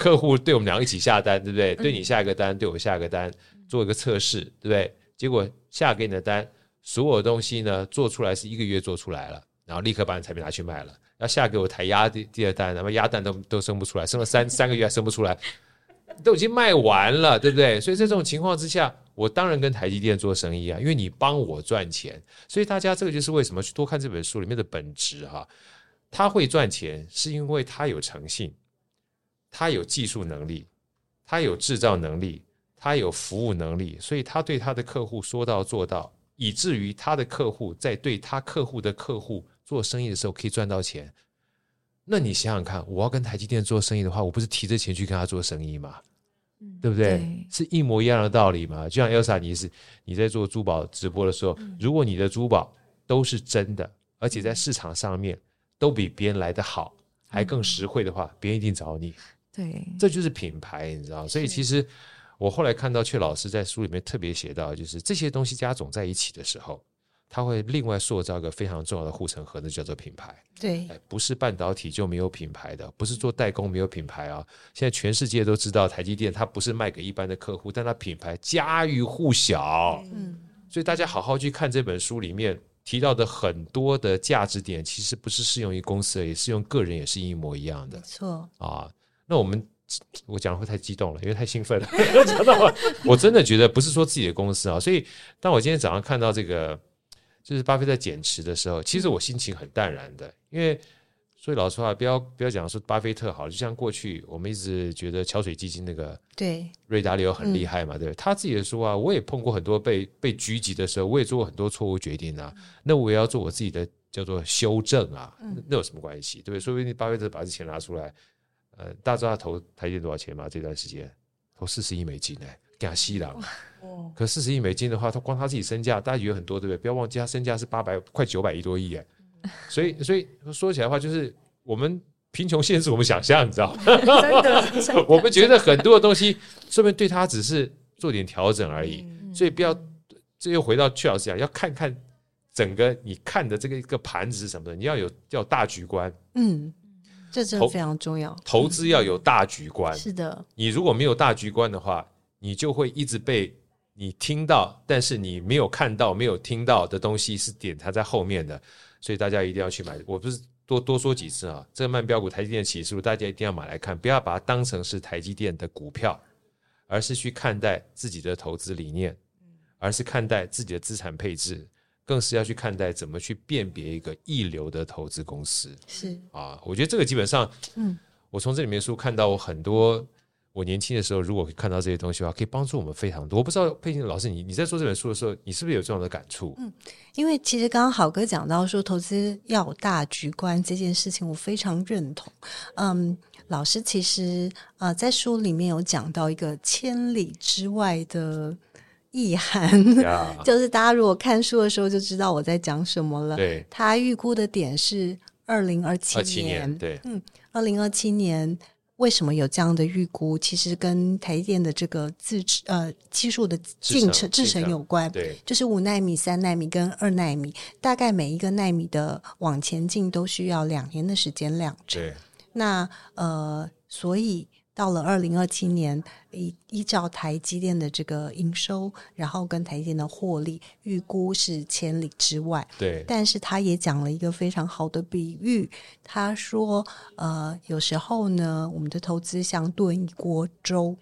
S1: 客户对我们两个一起下单，对不对？对你下一个单，对我下一个单，做一个测试，对不对？结果下给你的单，所有东西呢做出来是一个月做出来了，然后立刻把你产品拿去卖了。要下给我台鸭第第二单，然后鸭蛋都都生不出来，生了三 三个月还生不出来，都已经卖完了，对不对？所以在这种情况之下，我当然跟台积电做生意啊，因为你帮我赚钱。所以大家这个就是为什么去多看这本书里面的本质哈。他会赚钱，是因为他有诚信，他有技术能力，他有制造能力，他有服务能力，所以他对他的客户说到做到，以至于他的客户在对他客户的客户做生意的时候可以赚到钱。那你想想看，我要跟台积电做生意的话，我不是提着钱去跟他做生意吗？嗯、对不对？对，是一模一样的道理嘛。就像 Elsa，你是你在做珠宝直播的时候，嗯、如果你的珠宝都是真的，而且在市场上面都比别人来的好，还更实惠的话，别人一定找你。
S3: 对，
S1: 这就是品牌，你知道。所以其实我后来看到阙老师在书里面特别写到，就是这些东西加总在一起的时候。它会另外塑造一个非常重要的护城河，那叫做品牌。
S4: 对，
S1: 不是半导体就没有品牌的，不是做代工没有品牌啊。现在全世界都知道台积电，它不是卖给一般的客户，但它品牌家喻户晓。嗯，所以大家好好去看这本书里面提到的很多的价值点，其实不是适用于公司，也适用个人，也是一模一样的。
S4: 没错
S1: 啊，那我们我讲的会太激动了，因为太兴奋了。知道吗？我真的觉得不是说自己的公司啊，所以当我今天早上看到这个。就是巴菲特减持的时候，其实我心情很淡然的，因为所以老实话，不要不要讲说巴菲特好，就像过去我们一直觉得桥水基金那个对瑞达利欧很厉害嘛，对，对、嗯、他自己也说啊，我也碰过很多被被狙击的时候，我也做过很多错误决定啊，那我也要做我自己的叫做修正啊，那，那有什么关系？对不对？说不定巴菲特把这钱拿出来，呃，大家知道他投台积多少钱吗？这段时间投四十亿美金呢、欸。亚西郎，可四十亿美金的话，他光他自己身价，大家以为很多，对不对？不要忘记他身价是八百快九百亿多亿，哎，所以所以说起来的话，就是我们贫穷限制我们想象，你知道吗？真的，我们觉得很多的东西，说明对他只是做点调整而已，所以不要。这又回到阙老师讲，要看看整个你看的这个一个盘子是什么的，你要有要有大局观，
S4: 嗯，这真的非常重要。
S1: 投资要有大局观，
S4: 是的，
S1: 你如果没有大局观的话。你就会一直被你听到，但是你没有看到、没有听到的东西是点它在后面的，所以大家一定要去买。我不是多多说几次啊，这个慢标股台积电启示录，大家一定要买来看，不要把它当成是台积电的股票，而是去看待自己的投资理念，而是看待自己的资产配置，更是要去看待怎么去辨别一个一流的投资公司。
S4: 是
S1: 啊，我觉得这个基本上，嗯，我从这里面书看到我很多。我年轻的时候，如果看到这些东西的话，可以帮助我们非常多。我不知道佩卿老师，你你在做这本书的时候，你是不是有这样的感触？
S4: 嗯，因为其实刚刚好哥讲到说，投资要有大局观这件事情，我非常认同。嗯，老师其实呃在书里面有讲到一个千里之外的意涵. 就是大家如果看书的时候就知道我在讲什么了。
S1: 对，
S4: 他预估的点是二零二七年，
S1: 对，
S4: 嗯，二零二七年。为什么有这样的预估？其实跟台积电的这个自呃技术的进程制程有关。
S1: 对，
S4: 就是五纳米、三纳米跟二纳米，大概每一个纳米的往前进都需要两年的时间量产。
S1: 对，
S4: 那呃，所以。到了二零二七年，依依照台积电的这个营收，然后跟台积电的获利预估是千里之外。
S1: 对，
S4: 但是他也讲了一个非常好的比喻，他说：呃，有时候呢，我们的投资像炖一锅粥，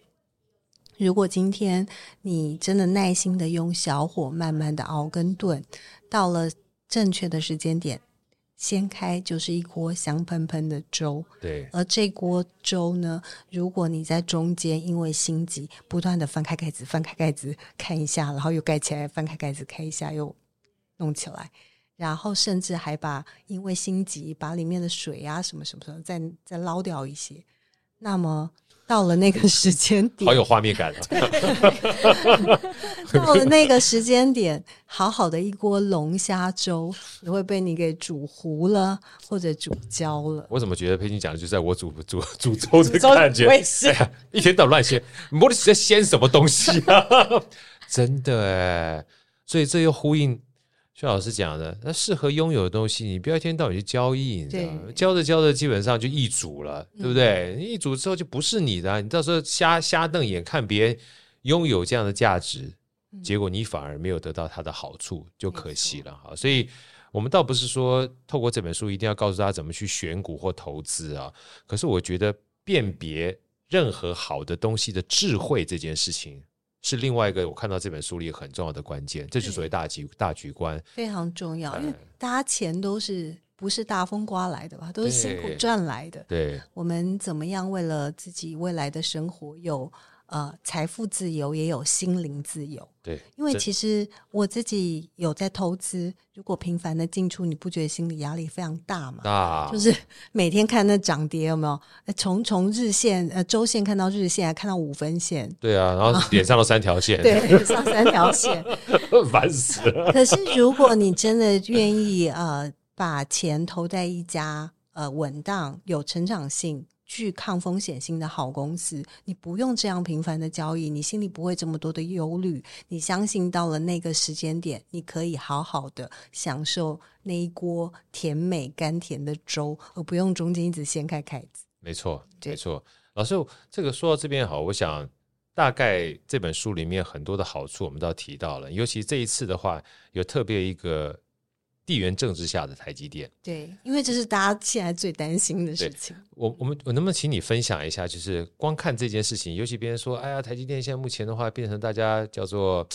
S4: 如果今天你真的耐心的用小火慢慢的熬跟炖，到了正确的时间点。掀开就是一锅香喷喷的粥，
S1: 对。
S4: 而这锅粥呢，如果你在中间因为心急，不断的翻开盖子，翻开盖子看一下，然后又盖起来，翻开盖子看一下，又弄起来，然后甚至还把因为心急把里面的水啊什么什么什么再再捞掉一些，那么。到了那个时间点，
S1: 好有画面感啊！
S4: 到了那个时间点，好好的一锅龙虾粥也会被你给煮糊了，或者煮焦了。
S1: 我怎么觉得佩君讲的就是在我煮煮煮粥的感觉？哎呀，一天到晚乱掀，摸的是在掀什么东西啊？真的哎，所以这又呼应。阙老师讲的，那适合拥有的东西，你不要一天到晚去交易，你知道吗？对交着交着，基本上就易主了，对不对？嗯、易主之后就不是你的、啊，你到时候瞎瞎瞪眼看别人拥有这样的价值，嗯、结果你反而没有得到它的好处，就可惜了哈。所以，我们倒不是说透过这本书一定要告诉大家怎么去选股或投资啊，可是我觉得辨别任何好的东西的智慧这件事情。是另外一个我看到这本书里很重要的关键，这就是所谓大局大局观，
S4: 非常重要。因为大家钱都是不是大风刮来的吧？都是辛苦赚来的。
S1: 对，
S4: 我们怎么样为了自己未来的生活有呃财富自由，也有心灵自由？
S1: 对，
S4: 因为其实我自己有在投资，如果频繁的进出，你不觉得心理压力非常大吗？
S1: 大，
S4: 就是 每天看那涨跌有没有？从从日线呃周线看到日线，还看到五分线。
S1: 对啊，然后脸上都三条线，
S4: 对，上三条线，
S1: 烦死了。
S4: 可是如果你真的愿意呃把钱投在一家呃稳当有成长性。具抗风险性的好公司，你不用这样频繁的交易，你心里不会这么多的忧虑。你相信到了那个时间点，你可以好好的享受那一锅甜美甘甜的粥，而不用中间一直掀开盖子。
S1: 没错，没错。老师，这个说到这边好，我想大概这本书里面很多的好处我们都提到了，尤其这一次的话，有特别一个。地缘政治下的台积电，
S4: 对，因为这是大家现在最担心的事情。
S1: 我我们我能不能请你分享一下？就是光看这件事情，尤其别人说，哎呀，台积电现在目前的话，变成大家叫做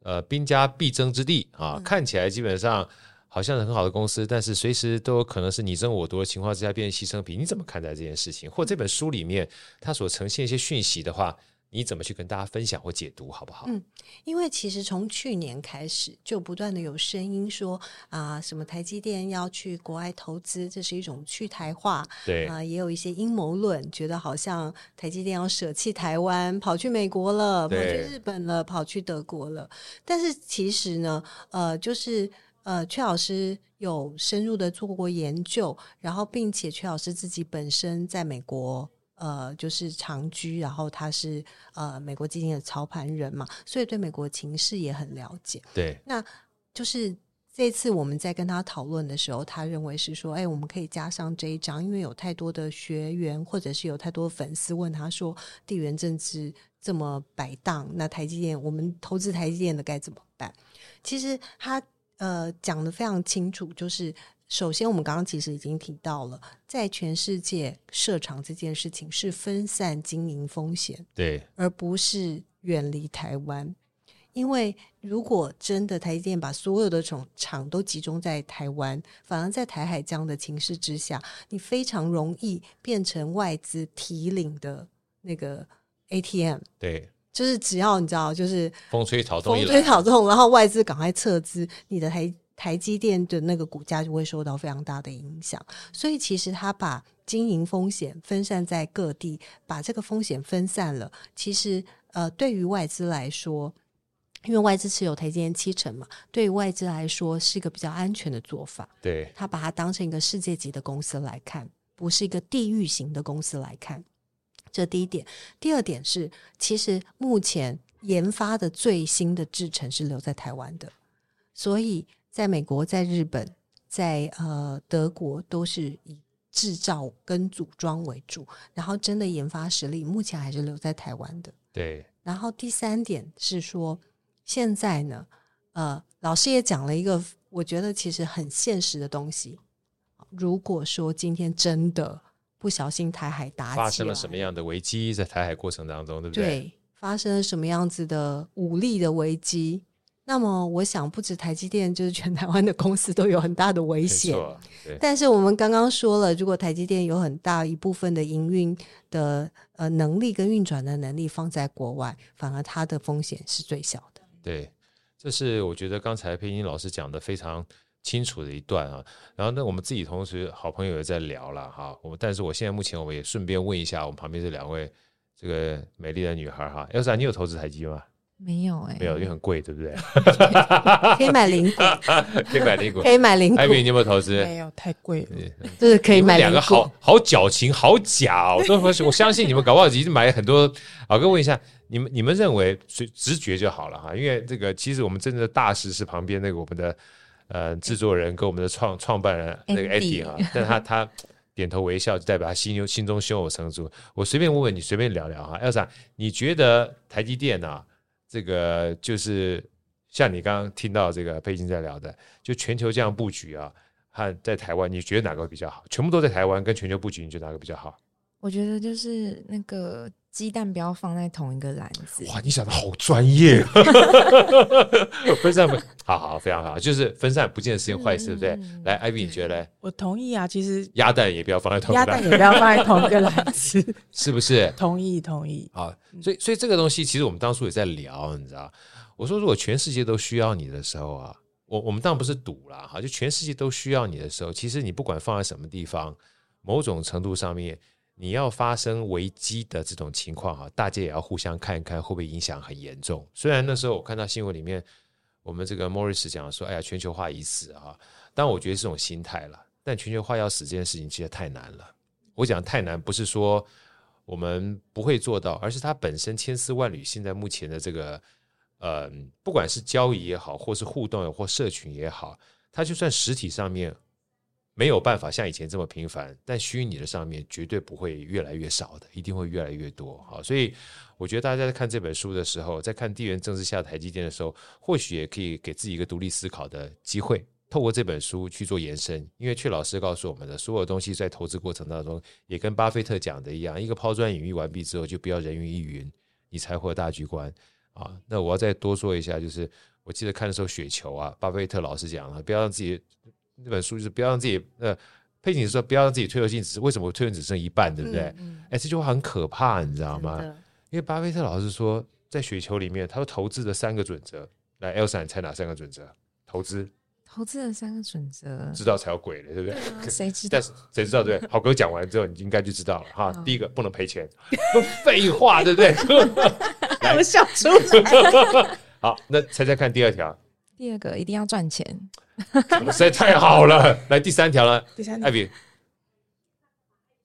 S1: 呃兵家必争之地啊，嗯、看起来基本上好像是很好的公司，但是随时都有可能是你争我夺的情况之下变成牺牲品。你怎么看待这件事情？或这本书里面它所呈现一些讯息的话？你怎么去跟大家分享或解读，好不好？
S4: 嗯，因为其实从去年开始就不断的有声音说啊、呃，什么台积电要去国外投资，这是一种去台化。
S1: 对
S4: 啊、呃，也有一些阴谋论，觉得好像台积电要舍弃台湾，跑去美国了，跑去日本了，跑去德国了。但是其实呢，呃，就是呃，阙老师有深入的做过研究，然后并且阙老师自己本身在美国。呃，就是长居，然后他是呃美国基金的操盘人嘛，所以对美国情势也很了解。
S1: 对，
S4: 那就是这次我们在跟他讨论的时候，他认为是说，哎，我们可以加上这一章，因为有太多的学员或者是有太多粉丝问他说，地缘政治这么摆荡，那台积电，我们投资台积电的该怎么办？其实他呃讲得非常清楚，就是。首先，我们刚刚其实已经提到了，在全世界设厂这件事情是分散经营风险，
S1: 对，
S4: 而不是远离台湾。因为如果真的台积电把所有的厂厂都集中在台湾，反而在台海这样的情势之下，你非常容易变成外资提领的那个 ATM。
S1: 对，
S4: 就是只要你知道，就是
S1: 风吹草动，风
S4: 吹草动，然后外资赶快撤资，你的台。台积电的那个股价就会受到非常大的影响，所以其实他把经营风险分散在各地，把这个风险分散了。其实，呃，对于外资来说，因为外资持有台积电七成嘛，对于外资来说是一个比较安全的做法。
S1: 对，
S4: 他把它当成一个世界级的公司来看，不是一个地域型的公司来看。这第一点。第二点是，其实目前研发的最新的制程是留在台湾的，所以。在美国、在日本、在呃德国，都是以制造跟组装为主，然后真的研发实力目前还是留在台湾的。
S1: 对。
S4: 然后第三点是说，现在呢，呃，老师也讲了一个我觉得其实很现实的东西。如果说今天真的不小心台海打起来，
S1: 发生了什么样的危机，在台海过程当中，对不对？
S4: 对，发生了什么样子的武力的危机？那么，我想不止台积电，就是全台湾的公司都有很大的危险。但是我们刚刚说了，如果台积电有很大一部分的营运的呃能力跟运转的能力放在国外，反而它的风险是最小的。
S1: 对，这是我觉得刚才佩英老师讲的非常清楚的一段啊。然后呢，我们自己同时好朋友也在聊了哈。我们但是我现在目前我们也顺便问一下我们旁边这两位这个美丽的女孩哈，Elsa，你有投资台积吗？
S3: 没有哎、欸，
S1: 没有，因为很贵，对不对？
S4: 可以买零股，
S1: 可以买零股，
S4: 可以买零股。
S1: 艾米，你有没有投资？
S3: 没有，太贵了。
S4: 就是可以买
S1: 两个好好矫情，好假哦！都我相信你们搞不好已经买很多。老哥问一下，你们你们认为直直觉就好了哈？因为这个其实我们真正的大师是旁边那个我们的呃制作人跟我们的创创办人那个 Eddie 哈，但他他点头微笑，就代表他心心中胸有成竹。我随便问问你，随便聊聊哈，Elsa，你觉得台积电啊？这个就是像你刚刚听到这个佩金在聊的，就全球这样布局啊，和在台湾，你觉得哪个比较好？全部都在台湾，跟全球布局，你觉得哪个比较好？
S2: 我觉得就是那个鸡蛋不要放在同一个篮子。
S1: 哇，你想的好专业，分散不，好好，非常好，就是分散不见得是件坏事，对不对？来，艾比，你觉得呢？
S3: 我同意啊，其实
S1: 鸭蛋也不要放在同一个篮子，
S3: 鸭蛋也不要放在同一个篮子，
S1: 是不是？
S3: 同意，同意。
S1: 好，所以，所以这个东西，其实我们当初也在聊，你知道，我说如果全世界都需要你的时候啊。我我们当然不是赌啦，哈，就全世界都需要你的时候，其实你不管放在什么地方，某种程度上面，你要发生危机的这种情况哈，大家也要互相看一看会不会影响很严重。虽然那时候我看到新闻里面，我们这个莫里斯讲说，哎呀，全球化已死啊，但我觉得这种心态了。但全球化要死这件事情其实太难了。我讲太难，不是说我们不会做到，而是它本身千丝万缕。现在目前的这个。呃，不管是交易也好，或是互动或社群也好，它就算实体上面没有办法像以前这么频繁，但虚拟的上面绝对不会越来越少的，一定会越来越多。好，所以我觉得大家在看这本书的时候，在看地缘政治下台积电的时候，或许也可以给自己一个独立思考的机会，透过这本书去做延伸。因为阙老师告诉我们的所有东西，在投资过程当中，也跟巴菲特讲的一样，一个抛砖引玉完毕之后，就不要人云亦云，你才获大局观。啊，那我要再多说一下，就是我记得看的时候，雪球啊，巴菲特老师讲了，不要让自己那本书就是不要让自己呃，佩锦说不要让自己退休金只为什么退休金只剩一半，对不对？哎、嗯嗯欸，这句话很可怕，你知道吗？因为巴菲特老师说，在雪球里面，他说投资的三个准则，来，Elsa，你猜哪三个准则？投资，
S2: 投资的三个准则，
S1: 知道才有鬼了，对不对？
S2: 谁、啊、知道？
S1: 但是谁知道？对，好哥讲完之后，你应该就知道了哈。第一个不能赔钱，废话，对不对？
S3: 让我笑出来。
S1: 好，那猜猜看第二条。
S2: 第二个一定要赚钱，
S1: 实在太好了。来第三条了。
S3: 第三条，
S1: 艾比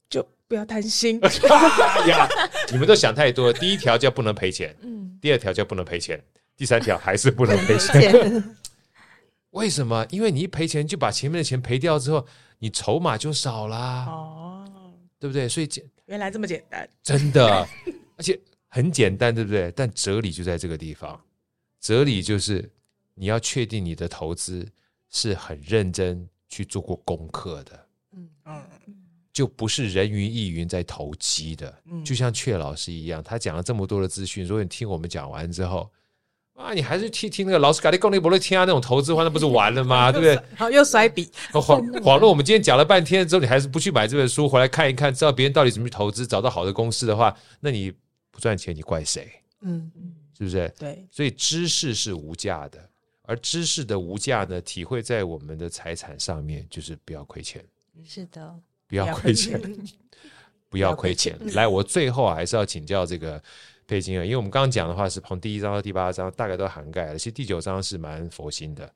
S3: 就不要贪心。
S1: 哎呀，你们都想太多。第一条叫不能赔钱，
S2: 嗯，
S1: 第二条叫不能赔钱，第三条还是不能赔钱。为什么？因为你一赔钱，就把前面的钱赔掉之后，你筹码就少啦。哦，对不对？所以简
S3: 原来这么简单，
S1: 真的，而且。很简单，对不对？但哲理就在这个地方。哲理就是你要确定你的投资是很认真去做过功课的，嗯嗯，就不是人云亦云在投机的。嗯，就像阙老师一样，他讲了这么多的资讯，如果你听我们讲完之后，啊，你还是听听那个老师咖喱公力伯乐天啊那种投资话，那不是完了吗？对不对？
S3: 好，又甩笔，
S1: 恍恍若。我们今天讲了半天之后，你还是不去买这本书回来看一看，知道别人到底怎么去投资，找到好的公司的话，那你。不赚钱，你怪谁？嗯，是不是？
S3: 对，
S1: 所以知识是无价的，而知识的无价呢，体会在我们的财产上面，就是不要亏钱。
S4: 是的，
S1: 不要亏钱，不要亏钱。来，我最后还是要请教这个佩金啊，因为我们刚刚讲的话是从第一章到第八章，大概都涵盖了。其实第九章是蛮佛心的，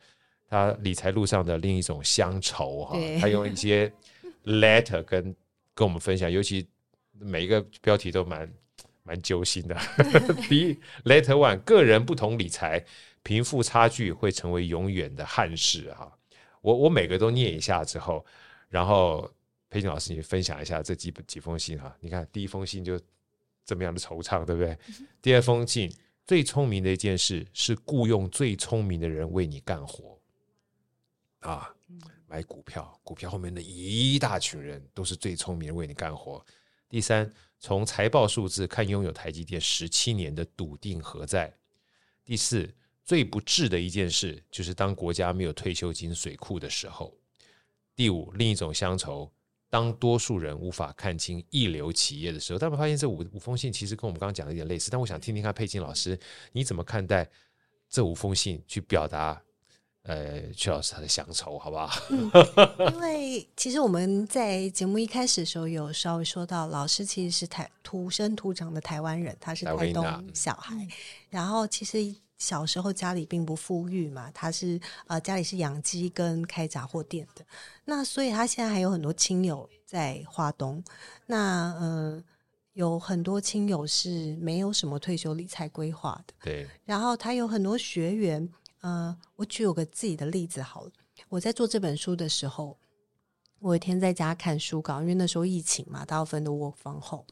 S1: 他理财路上的另一种乡愁哈，他用一些 letter 跟跟我们分享，尤其每一个标题都蛮。蛮揪心的。第一，Letter One，个人不同理财，贫富差距会成为永远的憾事哈。我我每个都念一下之后，然后佩金老师你分享一下这几几封信哈。你看第一封信就这么样的惆怅，对不对？第二封信，最聪明的一件事是雇佣最聪明的人为你干活啊。买股票，股票后面的一大群人都是最聪明的为你干活。第三。从财报数字看，拥有台积电十七年的笃定何在？第四，最不智的一件事就是当国家没有退休金水库的时候。第五，另一种乡愁，当多数人无法看清一流企业的时候。他们发现这五五封信其实跟我们刚刚讲的有点类似，但我想听听看佩金老师你怎么看待这五封信，去表达。呃，曲老师他的乡愁，好不好？
S4: 嗯，因为其实我们在节目一开始的时候有稍微说到，老师其实是台土生土长的台湾人，他是台东小孩。然后其实小时候家里并不富裕嘛，他是呃家里是养鸡跟开杂货店的。那所以他现在还有很多亲友在华东。那呃有很多亲友是没有什么退休理财规划的。
S1: 对。
S4: 然后他有很多学员。呃，我举有个自己的例子好了。我在做这本书的时候，我有一天在家看书稿，因为那时候疫情嘛，大部分都 work from home。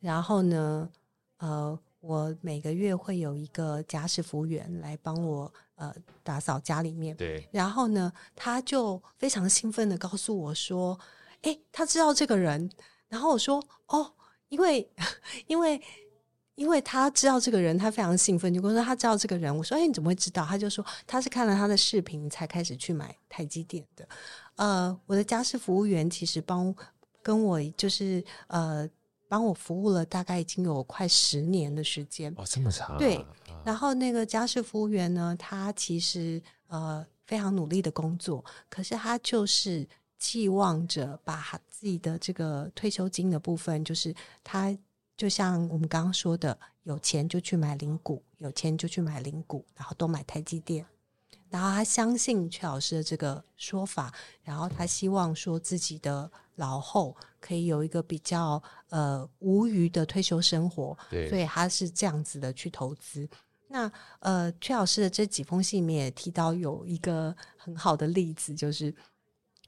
S4: 然后呢，呃，我每个月会有一个家事服务员来帮我呃打扫家里面。
S1: 对。
S4: 然后呢，他就非常兴奋的告诉我说：“诶，他知道这个人。”然后我说：“哦，因为 因为因为他知道这个人，他非常兴奋，就跟我说他知道这个人。我说：“哎，你怎么会知道？”他就说：“他是看了他的视频才开始去买台积电的。”呃，我的家事服务员其实帮跟我就是呃帮我服务了大概已经有快十年的时间
S1: 哦，这么长啊。
S4: 对，然后那个家事服务员呢，他其实呃非常努力的工作，可是他就是寄望着把他自己的这个退休金的部分，就是他就像我们刚刚说的，有钱就去买零股，有钱就去买零股，然后都买台积电。然后他相信阙老师的这个说法，然后他希望说自己的老后可以有一个比较呃无余的退休生活，
S1: 对，
S4: 所以他是这样子的去投资。那呃，阙老师的这几封信里面也提到有一个很好的例子，就是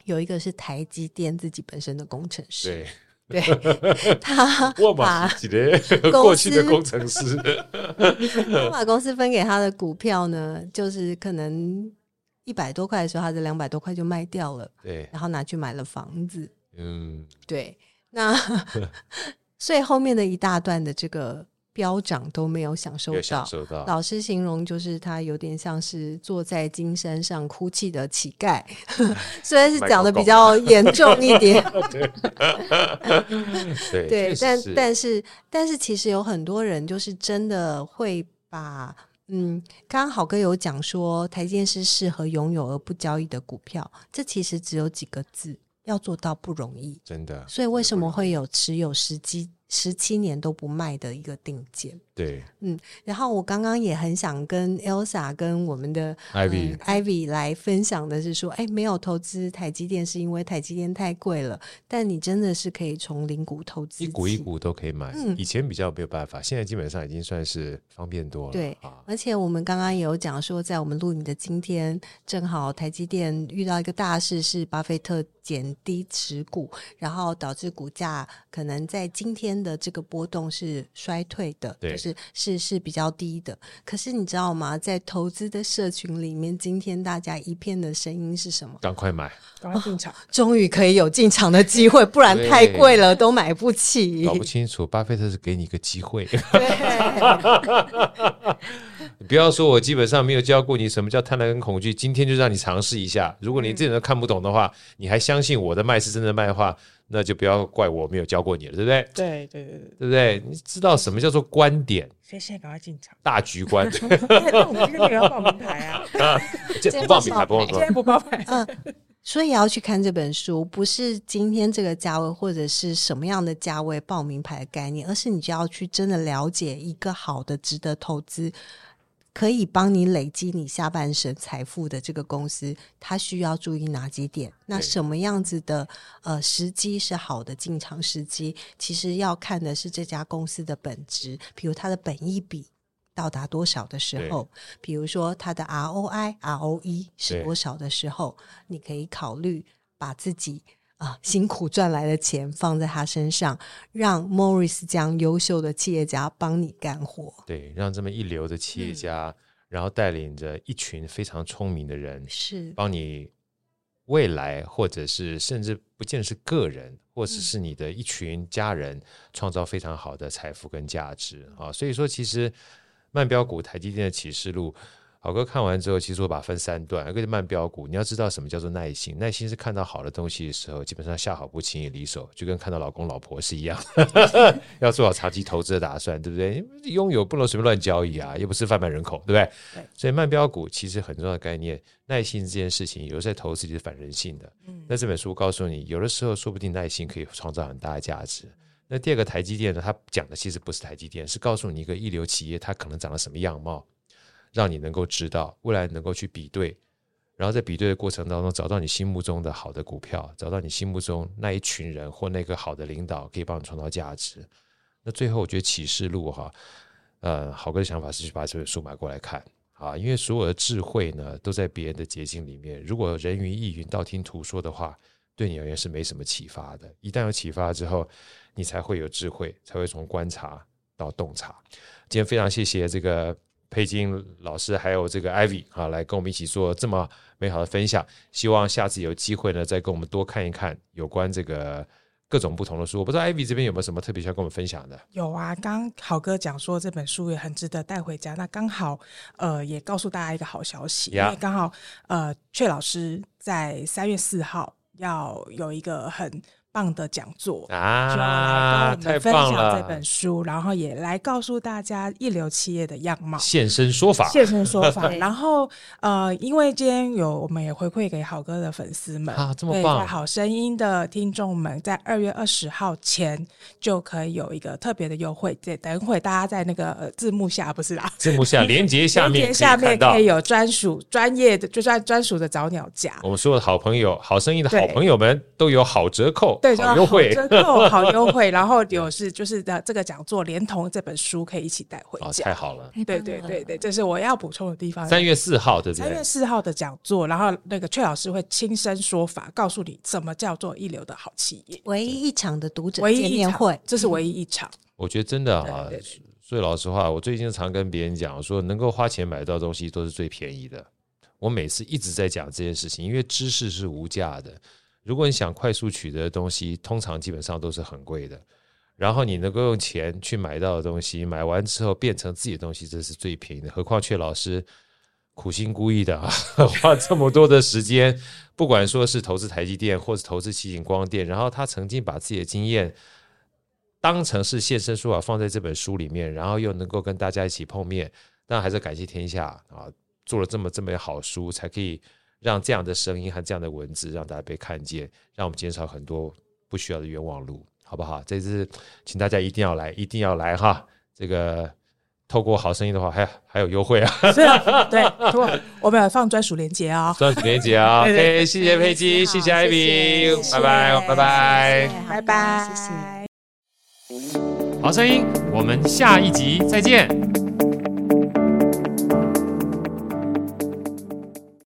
S4: 有一个是台积电自己本身的工程师。
S1: 对。
S4: 对，他把
S1: 过去的工程师，
S4: 他把公司分给他的股票呢，就是可能一百多块的时候，他这两百多块就卖掉了，
S1: 对，
S4: 然后拿去买了房子，
S1: 嗯，
S4: 对，那所以后面的一大段的这个。飙涨都没有享受到，
S1: 享受到。
S4: 老师形容就是他有点像是坐在金山上哭泣的乞丐，虽然是讲的比较严重一点。
S1: 对，
S4: 对，但但是但是其实有很多人就是真的会把嗯，刚刚好哥有讲说台积电是适合拥有而不交易的股票，这其实只有几个字，要做到不容易，
S1: 真的。
S4: 所以为什么会有持有时机？十七年都不卖的一个定见，
S1: 对，
S4: 嗯，然后我刚刚也很想跟 Elsa 跟我们的
S1: Ivy、
S4: 呃、Ivy 来分享的是说，哎，没有投资台积电是因为台积电太贵了，但你真的是可以从零股投资，
S1: 一股一股都可以买，
S4: 嗯，
S1: 以前比较没有办法，现在基本上已经算是方便多了，
S4: 对，而且我们刚刚也有讲说，在我们录影的今天，正好台积电遇到一个大事，是巴菲特减低持股，然后导致股价可能在今天的这个波动是衰退的，
S1: 对，
S4: 就是是是比较低的。可是你知道吗？在投资的社群里面，今天大家一片的声音是什么？
S1: 赶快买，
S3: 赶快进场，
S4: 终于可以有进场的机会，不然太贵了都买不起。
S1: 搞不清楚，巴菲特是给你一个机
S4: 会。
S1: 你 不要说我基本上没有教过你什么叫贪婪跟恐惧，今天就让你尝试一下。如果你这人都看不懂的话，你还相信我的卖是真的卖的话，那就不要怪我没有教过你了，对不对？
S3: 对对对对，
S1: 对不对？你知道什么叫做观点？
S3: 所以现在赶快进场，
S1: 大局观。
S3: 那我们今天也要报名牌啊！
S1: 啊，这不报名牌不报名牌，
S3: 今天不报牌。
S4: 嗯，所以也要去看这本书，不是今天这个价位或者是什么样的价位报名牌的概念，而是你就要去真的了解一个好的、值得投资。可以帮你累积你下半生财富的这个公司，它需要注意哪几点？那什么样子的呃时机是好的进场时机？其实要看的是这家公司的本质，比如它的本益比到达多少的时候，比如说它的 ROI、ROE 是多少的时候，你可以考虑把自己。啊，辛苦赚来的钱放在他身上，让 Morris 这样优秀的企业家帮你干活。
S1: 对，让这么一流的企业家，嗯、然后带领着一群非常聪明的人，
S4: 是
S1: 帮你未来，或者是甚至不见得是个人，或者是你的一群家人，创造非常好的财富跟价值啊。所以说，其实曼标股台积电的启示录。好哥看完之后，其实我把它分三段。一个是慢标股，你要知道什么叫做耐心。耐心是看到好的东西的时候，基本上下好不轻易离手，就跟看到老公老婆是一样，要做好长期投资的打算，对不对？拥有不能随便乱交易啊，又不是贩卖人口，对不对？对。所以慢标股其实很重要的概念，耐心这件事情，有时候在投资里是反人性的。嗯。那这本书告诉你，有的时候说不定耐心可以创造很大的价值。那第二个台积电呢，它讲的其实不是台积电，是告诉你一个一流企业它可能长得什么样貌。让你能够知道未来能够去比对，然后在比对的过程当中找到你心目中的好的股票，找到你心目中那一群人或那个好的领导可以帮你创造价值。那最后我觉得启示录哈，呃，好哥的想法是去把这本书买过来看啊，因为所有的智慧呢都在别人的结晶里面。如果人云亦云、道听途说的话，对你而言是没什么启发的。一旦有启发之后，你才会有智慧，才会从观察到洞察。今天非常谢谢这个。佩金老师还有这个 Ivy 啊，来跟我们一起做这么美好的分享。希望下次有机会呢，再跟我们多看一看有关这个各种不同的书。我不知道 Ivy 这边有没有什么特别需要跟我们分享的？
S3: 有啊，刚好哥讲说这本书也很值得带回家。那刚好呃，也告诉大家一个好消息.因为刚好呃，阙老师在三月四号要有一个很。棒的讲座
S1: 啊！
S3: 来跟我们分享这本书，然后也来告诉大家一流企业的样貌，
S1: 现身说法，
S3: 现身说法。然后呃，因为今天有我们也回馈给好哥的粉丝们
S1: 啊，这么棒！
S3: 在好声音的听众们，在二月二十号前就可以有一个特别的优惠。对，等会大家在那个字幕下不是啦，
S1: 字幕下 连接下面，
S3: 下面可以有专属专业的，就算专属的早鸟价。
S1: 我们所有的好朋友，好声音的好朋友们都有好折扣。
S3: 对，
S1: 好优惠，
S3: 折扣好优惠，然后有是就是的这个讲座，连同这本书可以一起带回家。哦，
S1: 太好了！
S3: 对对对对，这是我要补充的地方。
S1: 三月四号对不对？
S3: 三月四号的讲座，然后那个阙老师会亲身说法，告诉你什么叫做一流的好企业。
S4: 唯一一场的读者见面会，
S3: 这是唯一一场。
S1: 我觉得真的啊，所以老实话，我最近常跟别人讲说，能够花钱买到东西都是最便宜的。我每次一直在讲这件事情，因为知识是无价的。如果你想快速取得的东西，通常基本上都是很贵的。然后你能够用钱去买到的东西，买完之后变成自己的东西，这是最便宜的。何况阙老师苦心孤诣的啊，花这么多的时间，不管说是投资台积电，或是投资奇景光电，然后他曾经把自己的经验当成是现身说法放在这本书里面，然后又能够跟大家一起碰面，但还是感谢天下啊，做了这么这么好书，才可以。让这样的声音和这样的文字让大家被看见，让我们减少很多不需要的冤枉路，好不好？这次请大家一定要来，一定要来哈！这个透过好声音的话，还还有优惠啊！
S3: 是啊，对，我们要放专属链接啊，
S1: 专属链接啊！OK，谢谢佩姬，谢谢艾比拜拜，拜拜，
S3: 拜拜，谢谢。
S1: 好声音，我们下一集再见。